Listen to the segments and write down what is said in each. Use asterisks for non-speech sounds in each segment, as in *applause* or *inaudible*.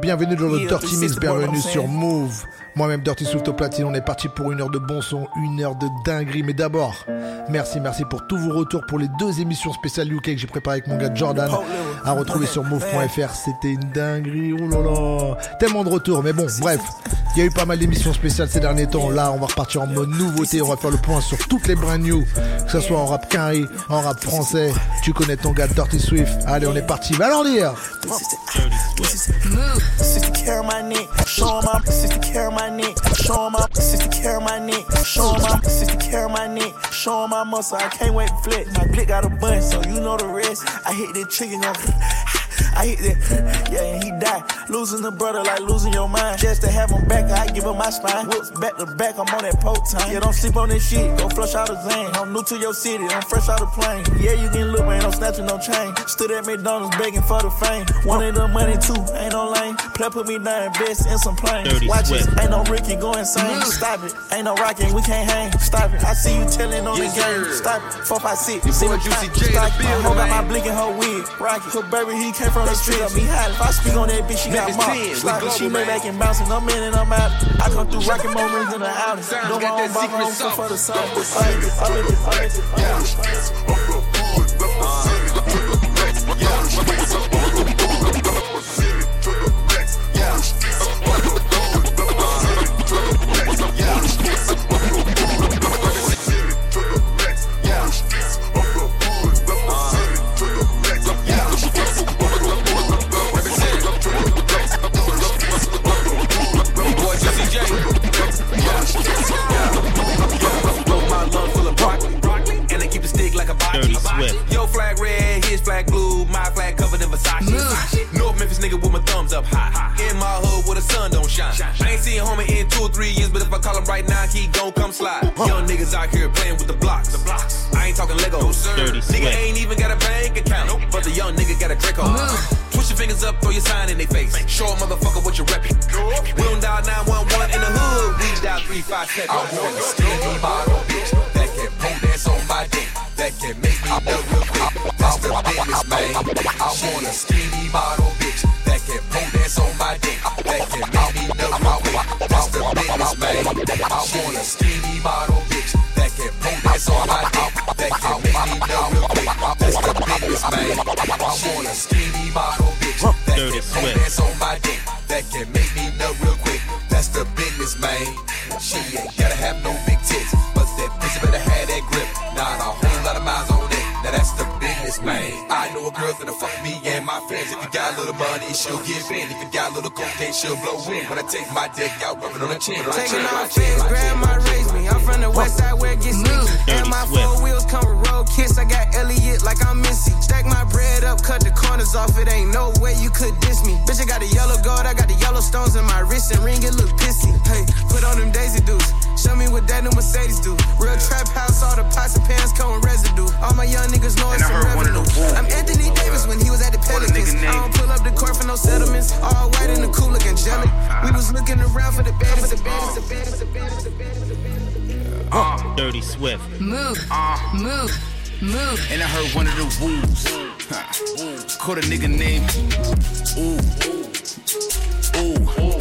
Bienvenue dans le Dirty Mix, bienvenue sur Move. Moi-même, Dirty Swift au platine, on est parti pour une heure de bon son, une heure de dinguerie. Mais d'abord, merci, merci pour tous vos retours pour les deux émissions spéciales UK que j'ai préparées avec mon gars Jordan. À retrouver sur *laughs* move.fr, c'était une dinguerie. Oh là là, tellement de retours. Mais bon, bref, il y a eu pas mal d'émissions spéciales ces derniers temps. Là, on va repartir en mode nouveauté. On va faire le point sur toutes les brand new, que ce soit en rap carré, en rap français. Tu connais ton gars Dirty Swift. Allez, on est parti. Va l'en dire. my neck, showing my 60 carry my neck, showing my 60 carry my neck, showing my muscle. I can't wait to flex. My blick got a bun, so you know the rest. I hit that chicken, *laughs* I hit that, yeah, and he died. Losing the brother like losing your mind. Just to have him back, I give him my spine. Whoops, back to back, I'm on that poke time. Yeah, don't sleep on this shit, go flush out the zane. I'm new to your city, I'm fresh out the plane. Yeah, you can look, man, I'm snatching no chain. Stood at McDonald's begging for the fame. Wanted the money too, ain't no lane. Play put me down, invest in some planes. Watch it, ain't no Ricky go insane. Stop it, ain't no rocking, we can't hang. Stop it, I see you telling on yes, the game. Sir. Stop it, four, five, six. Your boy Juicy J, the bill, Hold got my blinking her wig. Rocky, her baby, he came from the street. Me hot, if I speak on that bitch, she got mobbed. Sloppy, she made back and bouncing. I'm in and I'm out. I come through rocking more rings than the outing. Know my own ball, I'm for the sun. I live it, I live it, I right now, he gon' come slide. Young niggas out here playing with the blocks. The blocks. I ain't talking Lego, sir. Dirty nigga ain't even got a bank account, Nope. but the young nigga got a Draco. Push your fingers up, throw your sign in their face. Show a motherfucker what you're reppin'. We don't dial 911 in the hood, we dial 357. I want a skinny bottle bitch that can pole dance on my dick that can make me nut real quick. That's the business, man. I want a skinny bottle Want a skinny bottle bitch that can pole dance on my dick. That can make me nut real quick. That's the business, man. She ain't gotta have no big tits, but that pussy better have that grip. Not a whole lot of miles on it. Now that's the business, man. I know a girl gonna fuck me and my friends. If you got a little money, she'll give in. If you got a little cocaine, she'll blow in. When I take my dick out, rubbing on her chin. Taking off feds, grandma raised me. I'm from the west side where it gets sneaky. And my four wheels come with road kiss. I got Elliot like I'm Missy. Stack my bread up, cut the corners off. It ain't no way you could diss me. Bitch, I got the yellow gold, I got the yellow stones in my wrist and ring. It look pissy. Hey, put on them Daisy dudes. Show me what that new Mercedes do. Real trap house, all the pots and pans come with residue. All my young niggas know it's some revenue. I'm Anthony Davis when he was at the Pelicans. I don't pull up the court for no settlements. All white and the cool looking jelly. We was looking around for the baddest, the baddest, the baddest, the baddest, the baddest, the baddest. Uh, Dirty Swift. Move, uh, move, move. And I heard one of the wolves. Caught a nigga name. Ooh. Ooh. Ooh.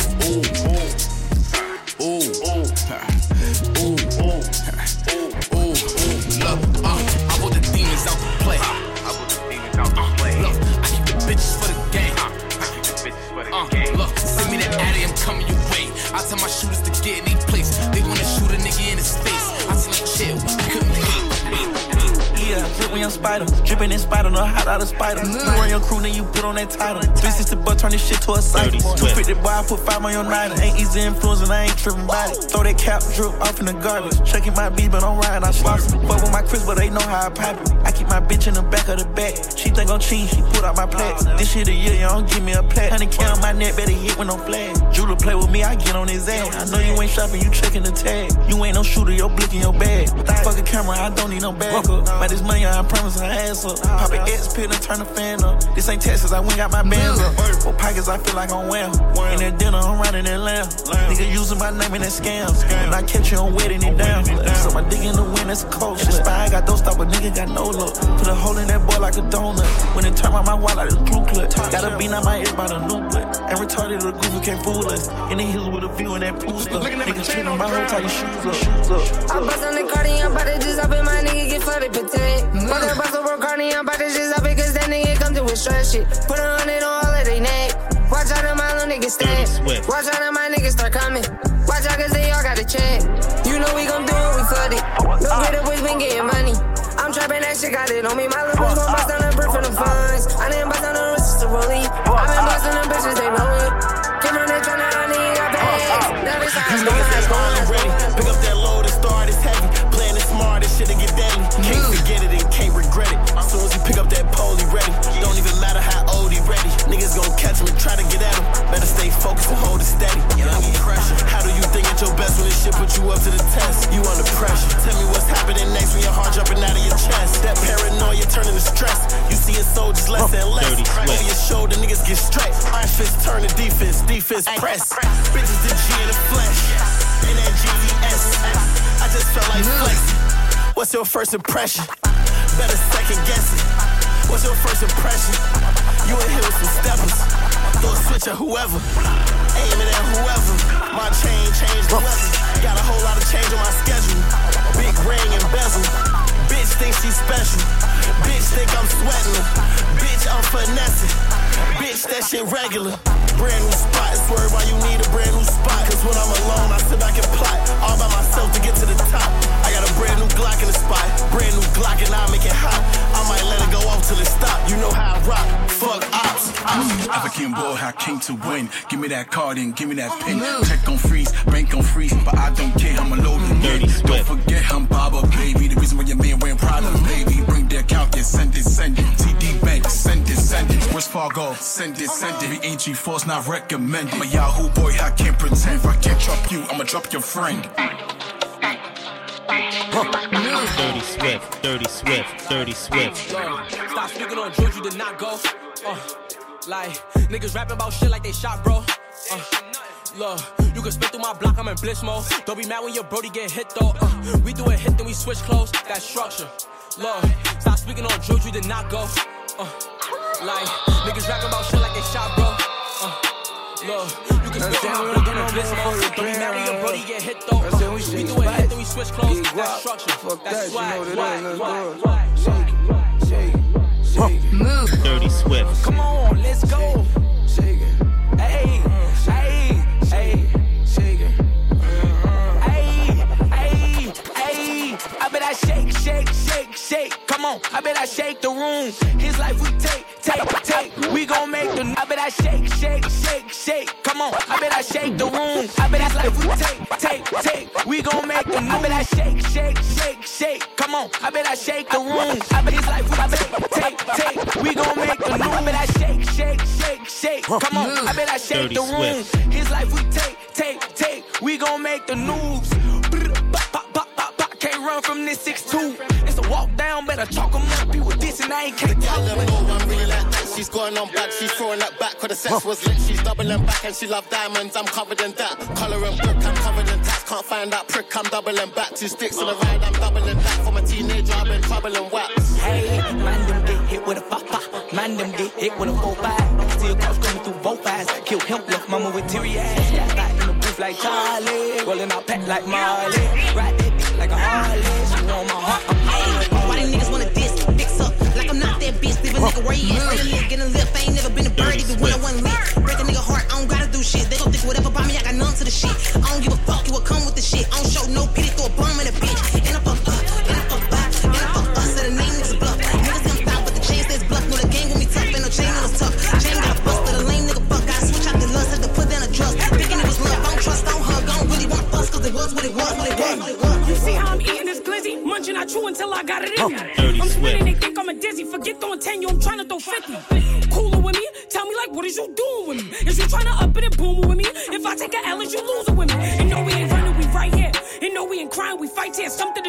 When young spider. Dripping in spider, no hot out of spider. You run your crew, then you put on that title. 360 butt, turn this shit to a cycle. 250 boy, I put five on your night. Ain't easy influence, and I ain't tripping by it. Throw that cap, drip off in the garbage. Checking my beat, but I'm riding, I sloss it. Fuck with my Chris, but they know how I pipe it. I keep my bitch in the back of the back. She think I'm cheating, she put out my plaques. This shit a year, you don't give me a plaque. Honey, count my neck, better hit with no flag. Jeweler play with me, I get on his ass. I know you ain't shopping, you checking the tag. You ain't no shooter, your blick in your bag. Fuck a camera, I don't need no bag. By this money, I'm promise her ass up. Pop an X pill and turn the fan up. This ain't Texas, I went got my bands up. For pockets, I feel like I'm well. In that dinner, I'm riding that lamb. Nigga using my name in that scam. When I catch you, I'm wetting it down. So my dick in the wind, that's a cold shit. Spy, I got those stop, but nigga got no look. Put a hole in that boy like a donut. When it turn out my wallet, like a screw clip. Gotta be on my ear by the new clip. And retarded, the goofy can't fool us. In the hills with a view and that pool stuff. Niggas treating my whole tie your shoes up. Shoes up. I bust on the cardi, I'm about to just up in my nigga get flooded, protect. Mm-hmm. Fuck that bust over cardi, I'm about to just up cause that nigga come to with stress shit. Put a hundred on all of they neck. Watch out, my little niggas stand. Watch out, my niggas start coming. Watch out, cause they all got a check. You know we gon' do it, we flood it. Don't get up, we been getting money. I'm trapping that shit, got it on me. My little bitch gon' bust on the brick for the funds. I didn't bust on the wrist to rollie. I been busting them bitches, they know it. Your first impression? Better second guess it. What's your first impression? You in here with some steppers. Throw a switch at whoever. Aiming at whoever. My chain changed the weather. Got a whole lot of change on my schedule. Big ring and bezel. Bitch think she special. Bitch think I'm sweating. Bitch, I'm finessing. Bitch, that shit regular. Brand new spot. Swerve why you need a brand new spot. Cause when I'm alone, I sit back and plot. All by myself to get to the top. I got a brand new Glock in the spot. Brand new Glock and I make it hot. I might let it go off till it stop. You know how I rock. Fuck ops. African boy, I came to win. Give me that card and give me that oh, pin. Check on freeze, bank on freeze, but I don't care. I'm a loaded Dirty Don't forget I'm Baba, baby. The reason why your man wearing Prada, baby. Bring the account, yeah, send it, send it. TD Bank, send it, send it. Where's Fargo? Send it, send it. We ain't G-Force, not recommend. I'm a Yahoo boy, I can't pretend. If I can't drop you, I'ma drop your friend. Dirty Swift, Dirty Swift, Dirty Swift. Stop speaking on drugs, you did not go. Uh, like, niggas rapping about shit like they shot, bro. Uh, look, you can spit through my block, I'm in bliss mode. Don't be mad when your brody get hit though. Uh, we do a hit, then we switch clothes. That structure. Look, stop speaking on drugs, you did not go. Uh, like, niggas rapping about shit like they shot, bro. Uh, look, you can spit through my block, I'm in bliss mode. Don't be mad when your brody get hit though. Uh, we do a hit, then we switch clothes. That structure. That's swag, swag, swag, swag. Move. Dirty Swift. Come on, let's go. Shake. Come on, I bet I shake the room. His life we take, take, take. We gon' make the. I bet I shake, shake, shake, shake. Come on, I bet I shake the room. I bet his life we take, take, take. We gon' make the. I bet I shake, shake, shake, shake. Come on, I bet I shake the room. I bet his life we take, take, take. We gon' make the. I bet I shake, shake, shake, shake. Come on, I bet I shake the room. His life we take, take, take. We gon' make the news. Can't run from this 6'2. It's walk down, better chalk 'em up. You with this and I ain't can't Tell them I'm really like that. She's going on back, she's throwing that back. Cause the sex was lit, she's doubling back and she love diamonds. I'm covered in that. Color and book, I'm covered in tats. Can't find that prick, I'm doubling back. Two sticks in the ride, I'm doubling back. From a teenager, I've been troubling wax. Hey, man, them get hit with a pop. Man, them get hit with a 4-5. See a cops coming through both eyes. Kill him, left mama with teary eyes. Yeah, back in the booth like Charlie. Rolling out pet like Marley. That dick like a Harley. She want my heart, I'm Why they niggas wanna diss, fix up? Like I'm not that bitch, leave a nigga where he is. Get a lip, I ain't never been a bird, even when I wasn't lit. Break a nigga heart, I don't gotta do shit. They gon' think whatever about me, I got none to the shit. I don't give a fuck, you will come with the shit. I don't show no pity, throw a bum in a bitch. Until I got it in me. Dirty I'm spinning, they think I'm a dizzy. Forget throwing 10, you, I'm trying to throw 50. Cooler with me? Tell me, like, what is you doing with me? Is you trying to up it and boom with me? If I take a L, is you losing with me? And no, we ain't running, we right here. And no, we ain't crying, we fight here. Something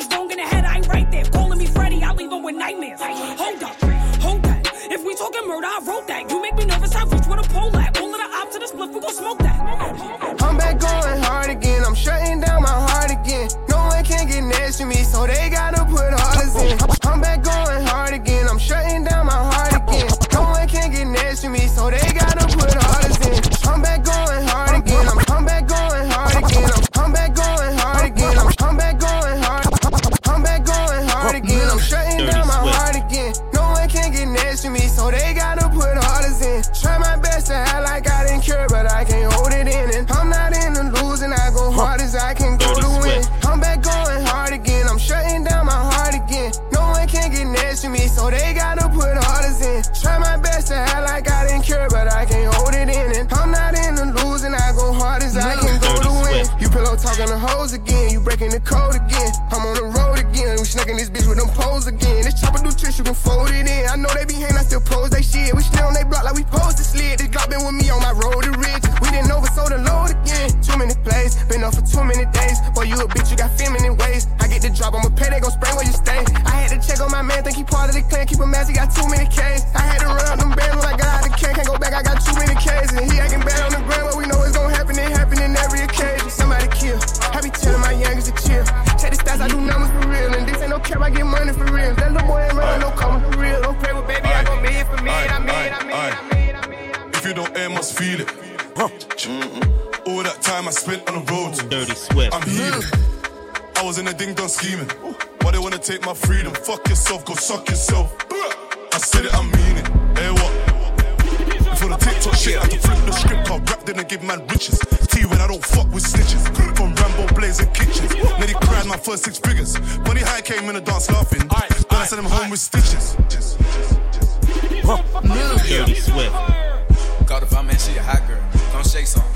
scheming. Why they wanna take my freedom? Fuck yourself, go suck yourself. I said it, I mean it. Hey, what? For the TikTok shit, I had to flip the script. I rap, then I give man riches. T when I don't fuck with snitches. From Rambo blazing kitchens. Nearly cried my first six figures. Bunny High came in the dance laughing. Then I sent him home with stitches. Dirty Swift. Call the five man, she a hot girl. Don't shake some.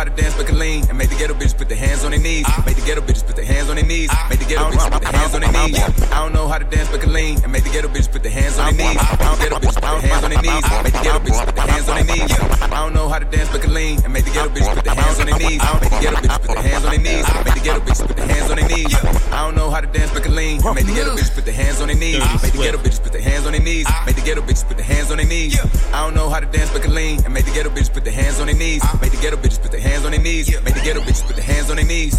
How to dance, but can lean and make the ghetto bitches put their hands on their knees. Make the ghetto bitches put their hands on their knees. Make the ghetto bitches put their hands on their knees. I don't know how to dance, but can lean and make the ghetto bitches put their hands on their knees. I don't ghetto bitches put their hands on their knees. Make the ghetto bitches put their hands on their knees. I don't know how to dance, but can lean and make the ghetto bitches put their hands on their knees. Make the ghetto bitches put their hands on their knees. Make the ghetto bitches put their hands on their knees. I don't know how to dance, but can lean and make the ghetto bitches put their hands on their knees. Make the ghetto bitches put their hands on their knees. Make the ghetto bitches put their hands on their knees. I don't know how to dance, but can lean and make the ghetto bitches put their hands on their knees. Make the ghetto bitches put their hands on their knees. Make the ghetto bitches put their hands on their knees.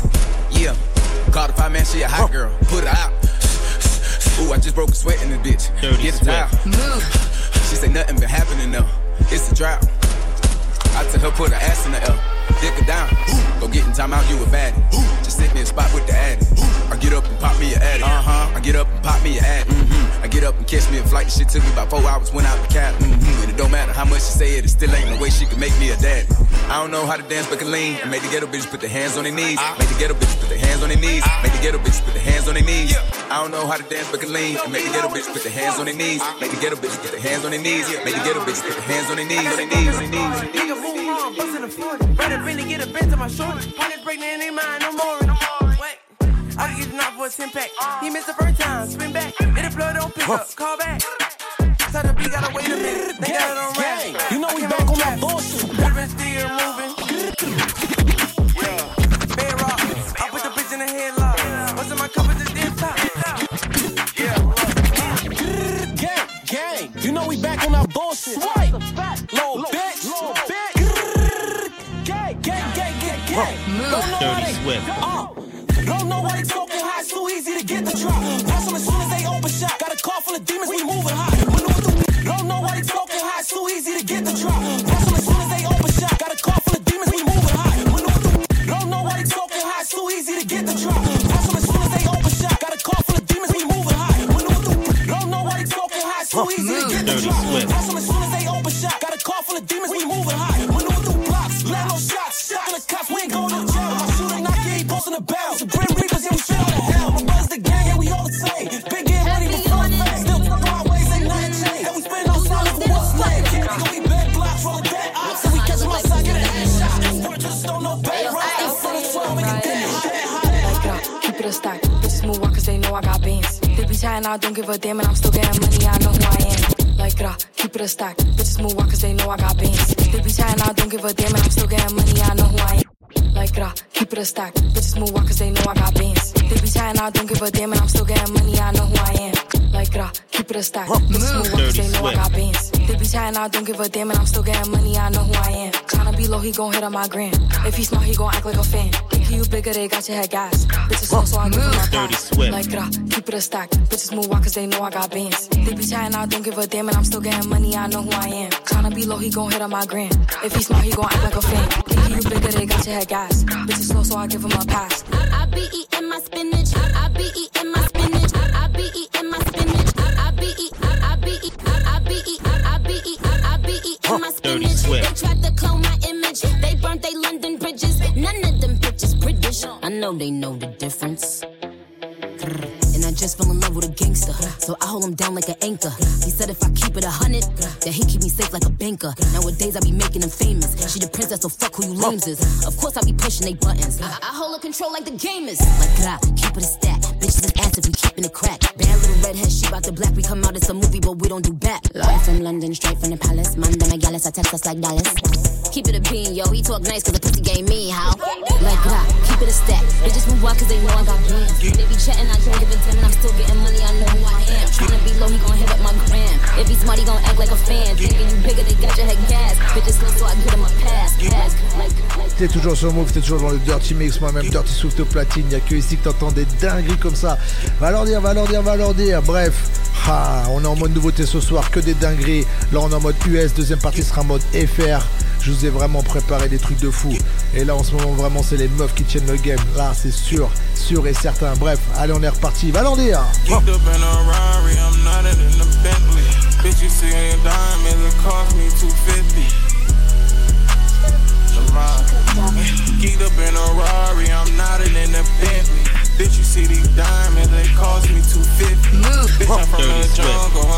Yeah. Call the five man, she a hot girl. Put her out. Ooh, I just broke a sweat in this bitch. Dirty Get a towel. She say nothing been happening though. It's a drought. I tell her put her ass in the L. Dick her down. Go get in time out, you a baddie. Just sit me a spot with the addy. I get up and pop me a addy. Uh huh. I get up and pop me a addy. Mm-hmm. I get up and catch me a flight. Shit took me about four hours. Went out the cab. Mm-hmm. And it don't matter how much she say it, it still ain't no way she can make me a daddy. I don't know how to dance, but can lean. And make the ghetto bitches put their hands on their knees. Make the ghetto bitches put their hands on their knees. Make the ghetto bitches put their hands on their knees. I don't know how to dance, but can lean. And make the ghetto bitches put their hands on their knees. Make the ghetto bitches put their hands on their knees. Make the ghetto bitches put their hands on their knees. On their knees. On their knees. Nigga move on, bustin' the 40. Better really get a bent to my shorty. Hundred pregnant in mind, no more. Wait. I can get the knock for a 10 pack. He missed the first time, spin back. Hit the blood, don't pick up, call back. Tell the beat, gotta wait a minute. They got it on rap. You know we back on that bullshit. Ribbon still moving. Yeah. Bed rock. I put the bitch in the headlock. What's in my cup is this top. Gang, gang. You know we back on that bullshit. Swipe. Low bitch. Dirty. Swift. Uh, don't know why they talking high. It's too easy to get the drop. Pass them as soon as they open shot. Got a car full of demons. We moving through- Don't know why they talking high. It's too easy to get the drop. Pass them as soon as they open shot. Got a car full of demons. We moving through- Don't know why they talking high. It's too easy to get the drop. Pass them as soon as they open shot. Got a car full of demons. We moving through- Don't know why they talking high. It's too easy to get the drop. Pass them as soon as They be chatting, I don't give a damn, and I'm still getting money, I know who I am. Like, uh, keep it a stack. Bitches move on cause they know I got bands. They be chatting, I don't give a damn, and I'm still getting money, I know who I am. Like, rah, keep it a stack. Bitches move on cause they know I got bands. They be chatting, I don't give a damn, and I'm still getting money, I know who I am. Like, rah, keep it a stack. Bitches move on cause they know I got bands. They be chatting, I don't give a damn, and I'm still getting money, I know who I am. Tryna be low, he gon' hit on my gram. If he smart, he gon' act like a fan. Thinking you bigger, they got your head gas. Bitches slow, so I give him a pass. Like, rah, keep it a stack. Bitches move on cause they know I got bands. They be chatting, I don't give a damn, and I'm still getting money, I know who I am. Tryna be low, he gon' hit on my gram. If he smart, he gon' act like a fan. Thinking you bigger, they got your head gas. Bitches slow, so I give him a pass. I be eating my spinach. I be eating my spinach. I be eating my spinach. I be eat. I be eat. I be eat. I be eat. I be eating my spinach. They tried to clone I know they know the difference. So I hold him down like an anchor. He said if I keep it a hundred, that he keep me safe like a banker. Nowadays I be making him famous. She the princess, so fuck who you lames is. Of course I be pushing they buttons. I, I hold a control like the game is. Like gra, keep it a stack. Bitches an ass if we keeping it crack. Bad little redhead, she bout the black. We come out, it's a movie, but we don't do back. Live from London, straight from the palace. Manda my gallus, I text us like Dallas. Keep it a bean, yo. He talk nice cause the pussy game me, how? Like gra, keep it a stack. Bitches move out cause they know I got bands. They be chatting, I don't give a damn, and I'm still getting money, I know T'es toujours sur Move, t'es toujours dans le Dirty Mix, moi-même Dirty Swift au platine, y'a que ici que t'entends des dingueries comme ça. Va leur dire, va leur dire, va leur dire. Bref, on est en mode nouveauté ce soir, que des dingueries. Là on est en mode US, deuxième partie sera en mode FR. Je vous ai vraiment préparé des trucs de fou. Et là en ce moment vraiment c'est les meufs qui tiennent le game. Là c'est sûr, sûr et certain. Bref, allez on est reparti, va leur dire. Geeked up in a Rari, I'm not in a Bentley. Bitch, you see a diamond, it cost me 250. Geeked up in a Rari, I'm not in a Bentley. Bitch, you see these diamonds, they cost me 250. Bitch, I'm from the jungle,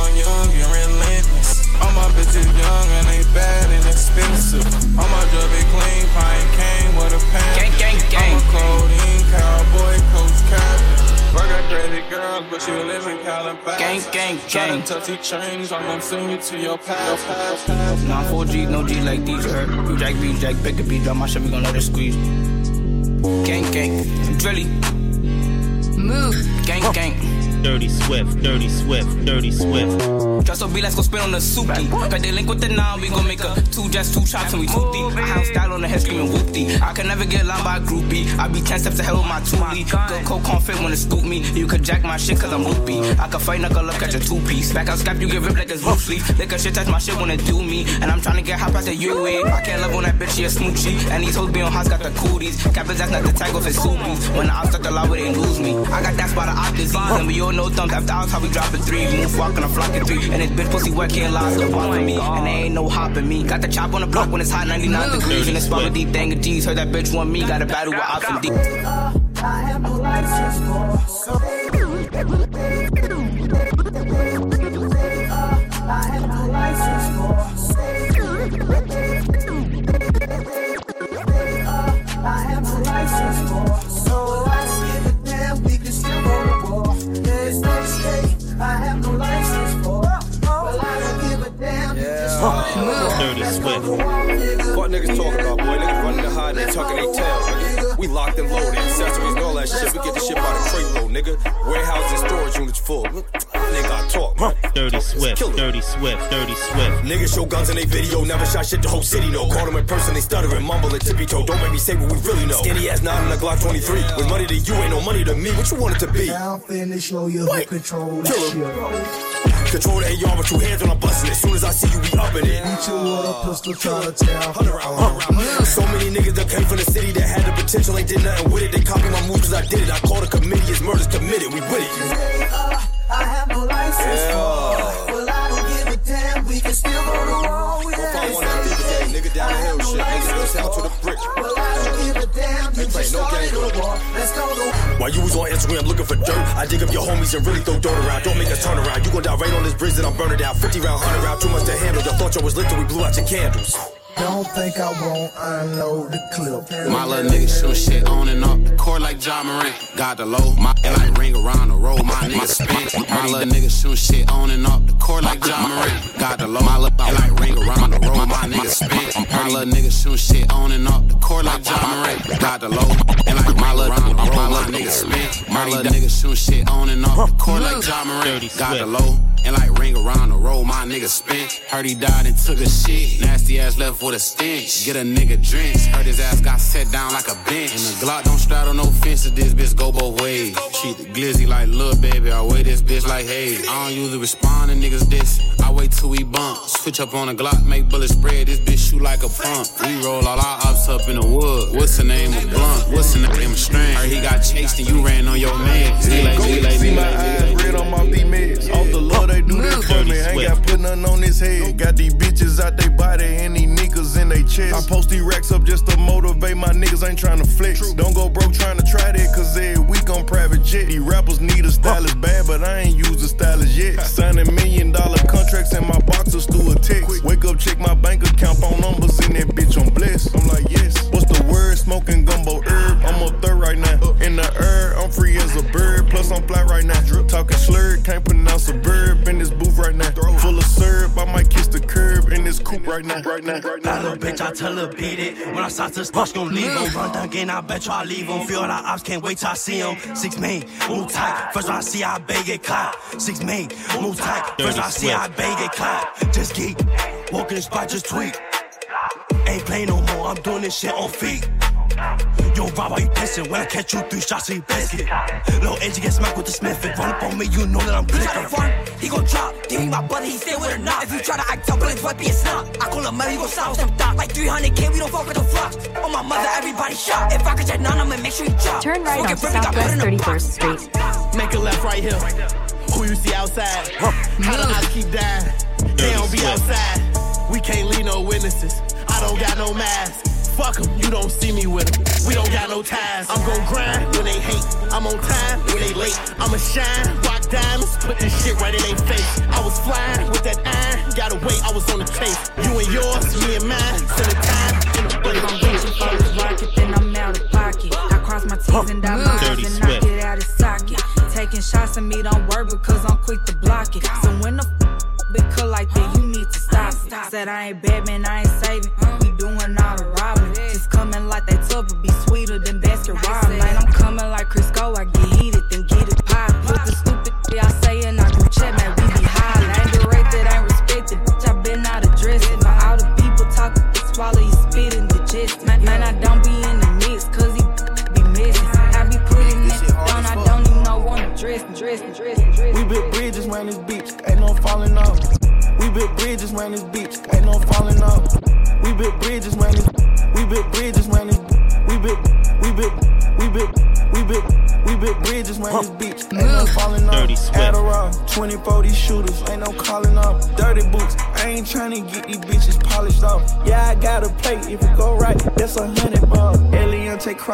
bitches young and they bad and expensive. All my drugs be clean, pine came with a pan. Gang, gang, gang. I'm a codeine cowboy, coach captain. I got crazy girls, but you live in Calabasas. Gang, gang, gang. Tryna touch these chains, I'm gonna send you to your past. past, Nah, 4G, no G like these hurt. You jack, B, jack, pick a beat, drop my shit, we gon' let it squeeze. Gang, gang, drilly. Move. Gang, gang. Dirty Swift, Dirty Swift, Dirty Swift. Just so B, let's go spin on the soupy. Cause they link with the nine, we gon' make a two jets, two chops, and we deep. I have style on the head screaming whoopty. I can never get lined by a groupie. I be 10 steps ahead with my two lead. Good cold fit when it scoop me. You could jack my shit cause I'm loopy. I can fight knuckle up, catch your two piece. Back out scrap, you get ripped like it's loose leaf. Lick a shit, touch my shit when it do me. And I'm trying to get hot past the UE. I can't love on that bitch, she a smoochie. And these hoes be on hots, got the cooties. Cap ass, not the tag off his subies. When ops stuck the law, they lose me. I got that spot of op disease. And we all know thumbs after hours, how we dropping three. Move walking, I'm flocking three. And this bitch pussy wet, can't lie, still bothering me. And there ain't no hopping me. Got the chop on the block when it's hot, 99 degrees. And it's swallow deep thing of G's. Heard that bitch want me. Got a battle with ops and deep. I have no license for. I have no license for. Dirty Swift. What niggas talking about, boy? Niggas running the hide and tucking their tail, nigga. We locked and loaded, accessories and all that shit. We get the shit by the crate load, nigga. Warehouse and storage units full. Nigga, I talk, man. Dirty Swift, Dirty Swift, Dirty Swift. Niggas show guns in they video, never shot shit the whole city know. Caught them in person, they stuttering, mumbling, tippy toe. Don't make me say what we really know. Skinny ass nine in a Glock 23. With money to you, ain't no money to me. What you want it to be? Now finish, show you who control that Kill shit. Control the AR with two hands when I'm busting it. Soon as I see you, we up in it. Beat you with a pistol, try to tell. Hunt around, hunt around. So many niggas that came from the city that had the potential, ain't did nothing with it. They copied my moves cause I did it. I called a committee, it's murders committed. We with it. Uh, I have no license Yeah. Well, I don't give a damn. We can still go to war. Down the hill shit. Nigga, this out to the brick. Well, I don't give a damn. You Ain't just playing no game. a war. Let's go to. While you was on Instagram looking for dirt, I dig up your homies and really throw dirt around. Don't make us turn around. You gon' die right on this bridge that I'm burning down. 50 round, 100 round, too much to handle. Y'all thought y'all was lit till we blew out your candles. Don't think I won't unload the clip. My little nigga shoot shit on and off the court like John Moran. Got the low, my and like ring around the road. My nigga spin. My little nigga shoot shit on and off the court like John Moran. Got the low, my little and like ring around the road. My nigga spin. My little little nigga shoot shit on and off the court like Ja Morant. Got the low, and like my little, my nigga spin. My little nigga shoot shit on and off the court like Ja Morant. Got the low. And like ring around the road, my nigga spent. Heard he died and took a shit. Nasty ass left with a stench. Get a nigga drenched. Heard his ass got set down like a bench. And the Glock don't straddle no fences. This bitch go both ways. Treat the glizzy like little baby. I weigh this bitch like hey. I don't usually respond to niggas this. I wait till we bump. Switch up on a Glock, make bullets spread. This bitch shoot like a pump. We roll all our ops up in the wood. What's the name of Blunt? What's the name of Strand? Heard he got chased and you ran on your man. See, like, see, like, see my eyes red on my meds. Off the love they do this for me. Got put nothing on his head. Got these bitches out they body and these niggas in they chest. I post these racks up just to motivate my niggas. Ain't trying to flex. Don't go broke trying to try that, cause every week on private jet. These rappers need a stylist bad, but I ain't used a stylist yet. *laughs* Signing million dollar contracts in my boxers through a text. Wake up, check my bank account, phone numbers in that bitch, I'm blessed. I'm like, yes. What's the word? Smoking gumbo herb. I'm on third right now. In the herb, I'm free as a bird. Plus, I'm flat right now. Talking slurred, can't pronounce a verb in this booth I might kiss the curb in this coupe right now. Right now, right now. That little bitch, I tell her beat it. When I start to spush, gon' leave him. Run down again, I bet you I leave him. Feel like ops can't wait till I see him. Six main, move tight. First I see, I beg it clap. Six main, move tight. First I see, I beg it clap. Just geek, walking the spot, just tweak. Ain't playing no more, I'm doing this shit on feet. Yo, Rob, why you pissing? When I catch you three shots, you biscuit. Little edge, get smacked with the Smith. If run up on me, you know that I'm clicking. Front, he gon' drop. Give me my buddy, he stay with her not. If you try to act tough, bullets might be a snap. I call him money, he gon' sound some thought. Like 300k, we don't fuck with the flux. On my mother, everybody shot. If I could check none, I'ma make sure you drop. Turn right on Southwest 31st Street. Make a left right here. Who you see outside? How do I keep dying? They don't be outside. We can't leave no witnesses. I don't got no mask. Fuck them, you don't see me with them. We don't got no ties. I'm gon' grind when they hate. I'm on time when they late. I'ma shine, rock diamonds, put this shit right in their face. I was flying with that iron, gotta wait, I was on the chase. You and yours, me and mine, send the time in the If I'm reaching for this rocket, then I'm out of pocket. I cross my T's and dot my I's and knock it out of socket. Taking shots at me don't work because I'm quick to block it. So when the f- because like that, you need to stop it. Said I ain't Batman, I ain't saving. We doing all the robbing.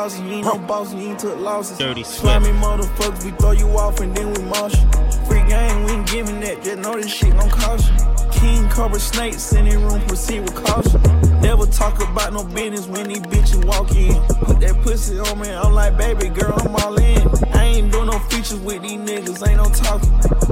Eliante crosses, you ain't no boss, you ain't took losses. Dirty Slimy motherfuckers, we throw you off and then we march. Free game, we ain't giving that, just know this shit gon' cost you. King Cobra snakes in the room, proceed with caution. Never talk about no business when these bitches walk in. Put that pussy on me, I'm like, baby girl, I'm all in. I ain't doing no features with these niggas, ain't no talking.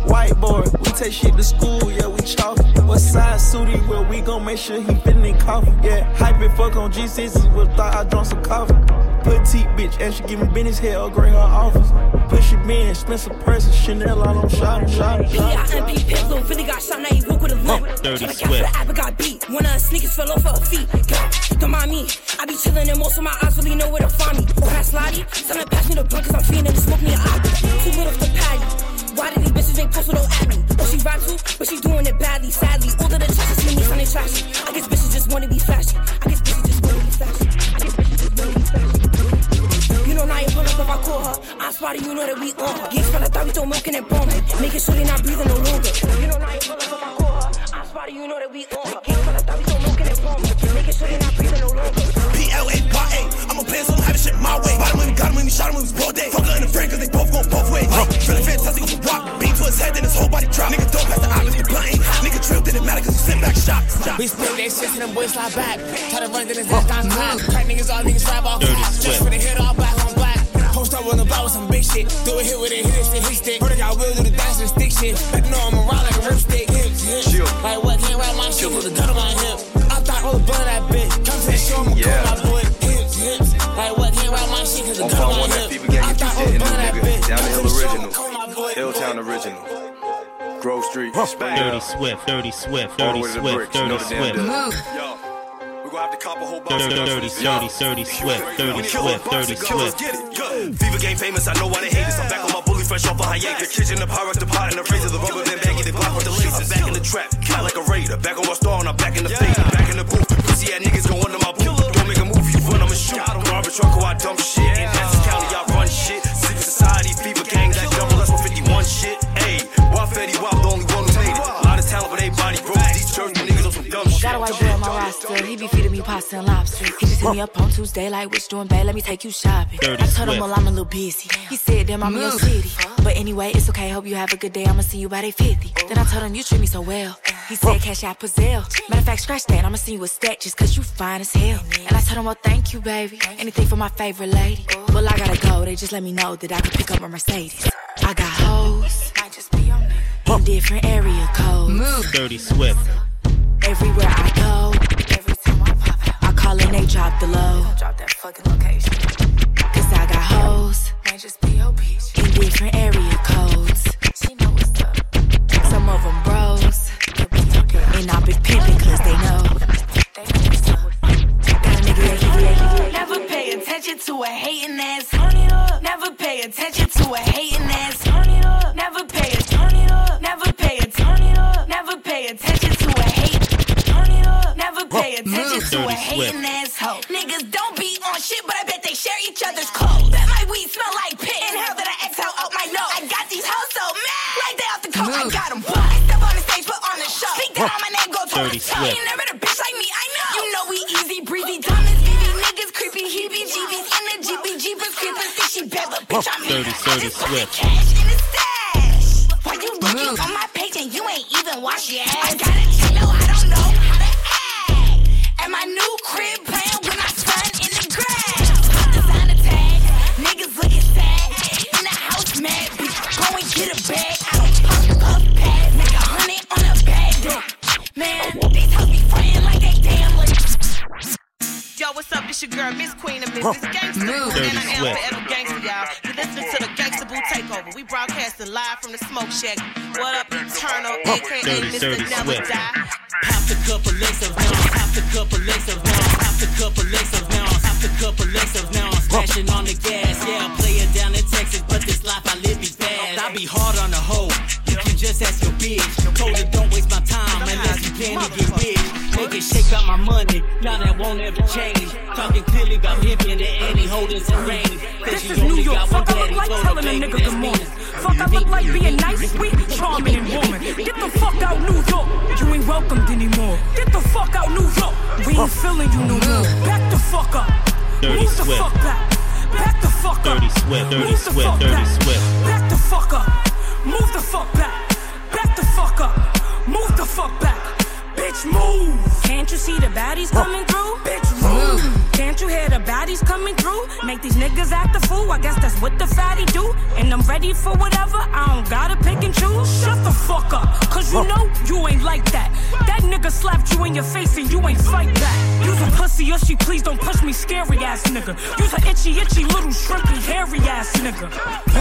Whiteboard, we take shit to school, yeah, we chalk. What size suit he wear, we gon' make sure he fit in the coffin. Yeah, hype it, fuck on G6s, with thought I drunk some coffee. Petite bitch, and she give me business head, upgrade her office. Push it in, Spencer Person, Chanel all on shot, shot, shot. P.I.M.P. Pimp, little Philly got shot, now he walk with a limp. Dirty Tryna catch Swift. the app, it got beat. One of her sneakers fell off her feet. God, don't mind me. I be chillin' and most of my eyes really know where to find me. Oh, pass Lottie, someone pass me the blunt cause I'm feeling and smoke me an eye. Too lit off the patty. Why did these bitches ain't posted no at me? Oh, she rap too, but she doing it badly, sadly. All of the chicks see me sounding trashy. I guess bitches just wanna be flashy. I guess bitches if I call her. I spotted you know that we on her. Geek spell I thought we throw milk in that bomb. Making sure they not breathing no longer. You know now you pull up if I call her. I spotted you know that we on her. Geek spell I thought we throw milk in that bomb. Making sure they not breathing no longer. P-L-A-Y-A, I'm a plan, so I'm having shit my way. Bottom when we got him when we shot him when we was broad day. Fuck her and a friend, cause they both going both ways. Feeling fantastic with the rock. Beam to his head, then his whole body drop. Nigga don't pass the eye, nigga blind. Nigga tripped, didn't matter cause he sent back shots. We split that shit to them boys slide back. Try to run, then his ass down time. Crack niggas, all niggas rap off. Just for the hit, all black on I wanna blow with some big shit. Do a hit with a hit stick, hit stick. Heard I will do the dash and stick shit. But no, I'ma ride like a ripstick. Chill. Like what? Can't ride my shit with a gun on my hip. I thought all the blood that bitch. Come to show, I'ma yeah. call my boy. Hips, hips. Like what? Can't ride my shit cause the gun on my hip. I thought all the blood that bitch. Down the hill original. Hilltown original. Grove Street. Dirty Swift, Dirty Swift, Dirty Swift, Dirty Swift. Move. We're gonna have to cop a whole Dirty, dirty, dirty, dirty Swift, Dirty Swift, Dirty Swift. Fever game famous, I know why they hate us. I'm back on my bully fresh off a hiatus. The kitchen, the power, the pot, and the razor, the rubber band baggy, the block with the laces. Back in the trap, cat like a raider. Back on my star, and I'm back in the fade. Back in the booth, pussy ass niggas go under my boot. Don't make a move, you run, I'ma shoot. Garbage truck, I dump shit. In Jackson County, I run shit. Secret society, fever gang, that double, that's 151 shit. Ayy, Wop Fetty Wop, white boy on my roster. He be feeding me pasta and lobster. He just hit me up on Tuesday, like, what's doing, babe? Let me take you shopping. Dirty I told him, well, I'm a little busy. He said, damn, I'm in your mmm. city. But anyway, it's okay. Hope you have a good day. I'ma see you by day 50. Then I told him, you treat me so well. He said, cash out Pazelle. Matter of fact, scratch that. I'ma see you with stack just cause you fine as hell. And I told him, well, thank you, baby. Anything for my favorite lady. Well, I gotta go. They just let me know that I could pick up my Mercedes. I got hoes. Might just be on In different area codes. Mmm. Dirty Swift. Everywhere I go, This is New York. Fuck, I look like telling a nigga good morning. Fuck, I look like being nice, sweet, charming, and warming. Get the fuck out, New York. You ain't welcomed anymore. Get the fuck out, New York. We ain't feeling you no more. Back the fuck up. Dirty Move the fuck back. Back the fuck up. Dirty Swift, Dirty Move the fuck Dirty back. Swift. Back the fuck up. Move the fuck back. Back the fuck up. Move the fuck back. Bitch, move. Can't you see the baddies coming through? Bitch, move. Mm. Can't you hear the baddies coming through? Make these niggas act a fool. I guess that's what the fatty do. And I'm ready for whatever. I don't gotta pick and choose. Shut the fuck up. Cause you know you ain't like that. That nigga slapped you in your face and you ain't fight back. You's a pussy or she please don't push me, scary ass nigga. You's a itchy, itchy little shrimpy, hairy ass nigga.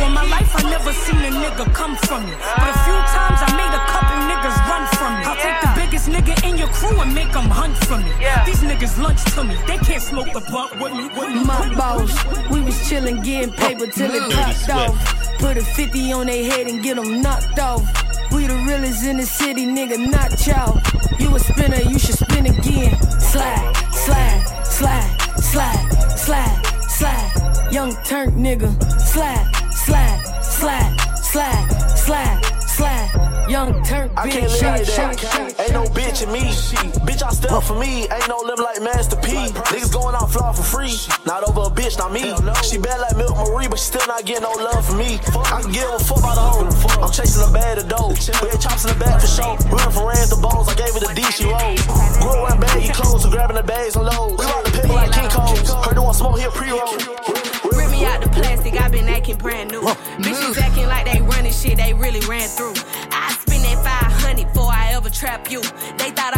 All my life I never seen a nigga come from me. But a few times I made a couple niggas run from me. I'll take the biggest nigga in your crew and make them hunt for me. These niggas lunch to me. They can't smoke the blunt with me. With me. My boss, we was chillin', getting paper till it Dirty popped off. Put a 50 on their head and get them knocked off. We the realest in the city, nigga, not y'all. You a spinner, you should spin again. Slide, slide, slide, slide, slide, slide. Young turn nigga. Slide, slide, slide, slide, slide, slide. Young turn I can't bitch. live like that. Ain't no bitch in me. Bitch, I step for me. Ain't no limb like Master P. Niggas going out fly for free. Not over a bitch, not me. She bad like Milk Marie, but she still not getting no love from me. I can give a fuck about the hoe. I'm chasing a bag of dough. We had chops in the back for show. Running from rams to bones. I gave her the D, she rolled. Grew wearing baggy clothes, so grabbing the bags and loads. We rock the paper like King Cole. Her doing smoke here pre-roll. Me out the plastic, i been acting brand new. Bitches acting like they running shit, they really ran through. I spend that 500 before I ever trap you. They thought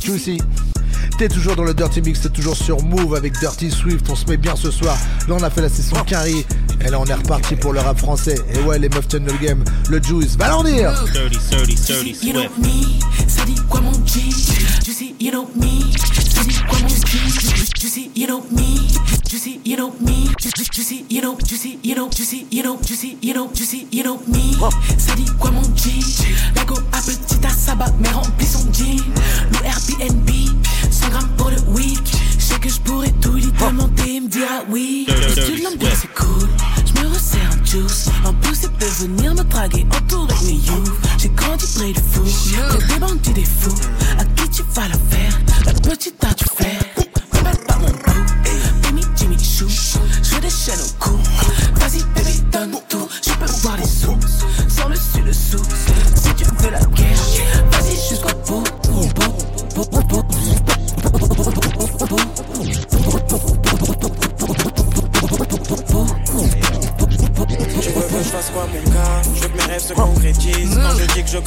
Juicy. T'es toujours dans le Dirty Mix, t'es toujours sur Move avec Dirty Swift, on se met bien ce soir. Là on a fait la session Carrie, et là on est reparti pour le rap français. Et ouais les meufs tiennent le game, le Juice, va leur dire 30, 30, 30, You know Swift. me, dit quoi mon G? Juicy, you know me, dit quoi mon G? Juicy, you know me, juicy, you know me, juicy, you know, juicy, you know, juicy, you know, juicy, you know, juicy, you know me, ça dit quoi mon G? La go à petit à sabbat, mais remplit son jean. Le Airbnb, 100 grammes pour le week. Je sais que je pourrais tout lui demander, il me dira oui. Tu l'ambiance c'est cool, je me resserre un juice. Plus, il peut venir me draguer entouré de youth. J'ai grandi près de fou, près des bandits des fous. À qui tu vas la faire? La petite a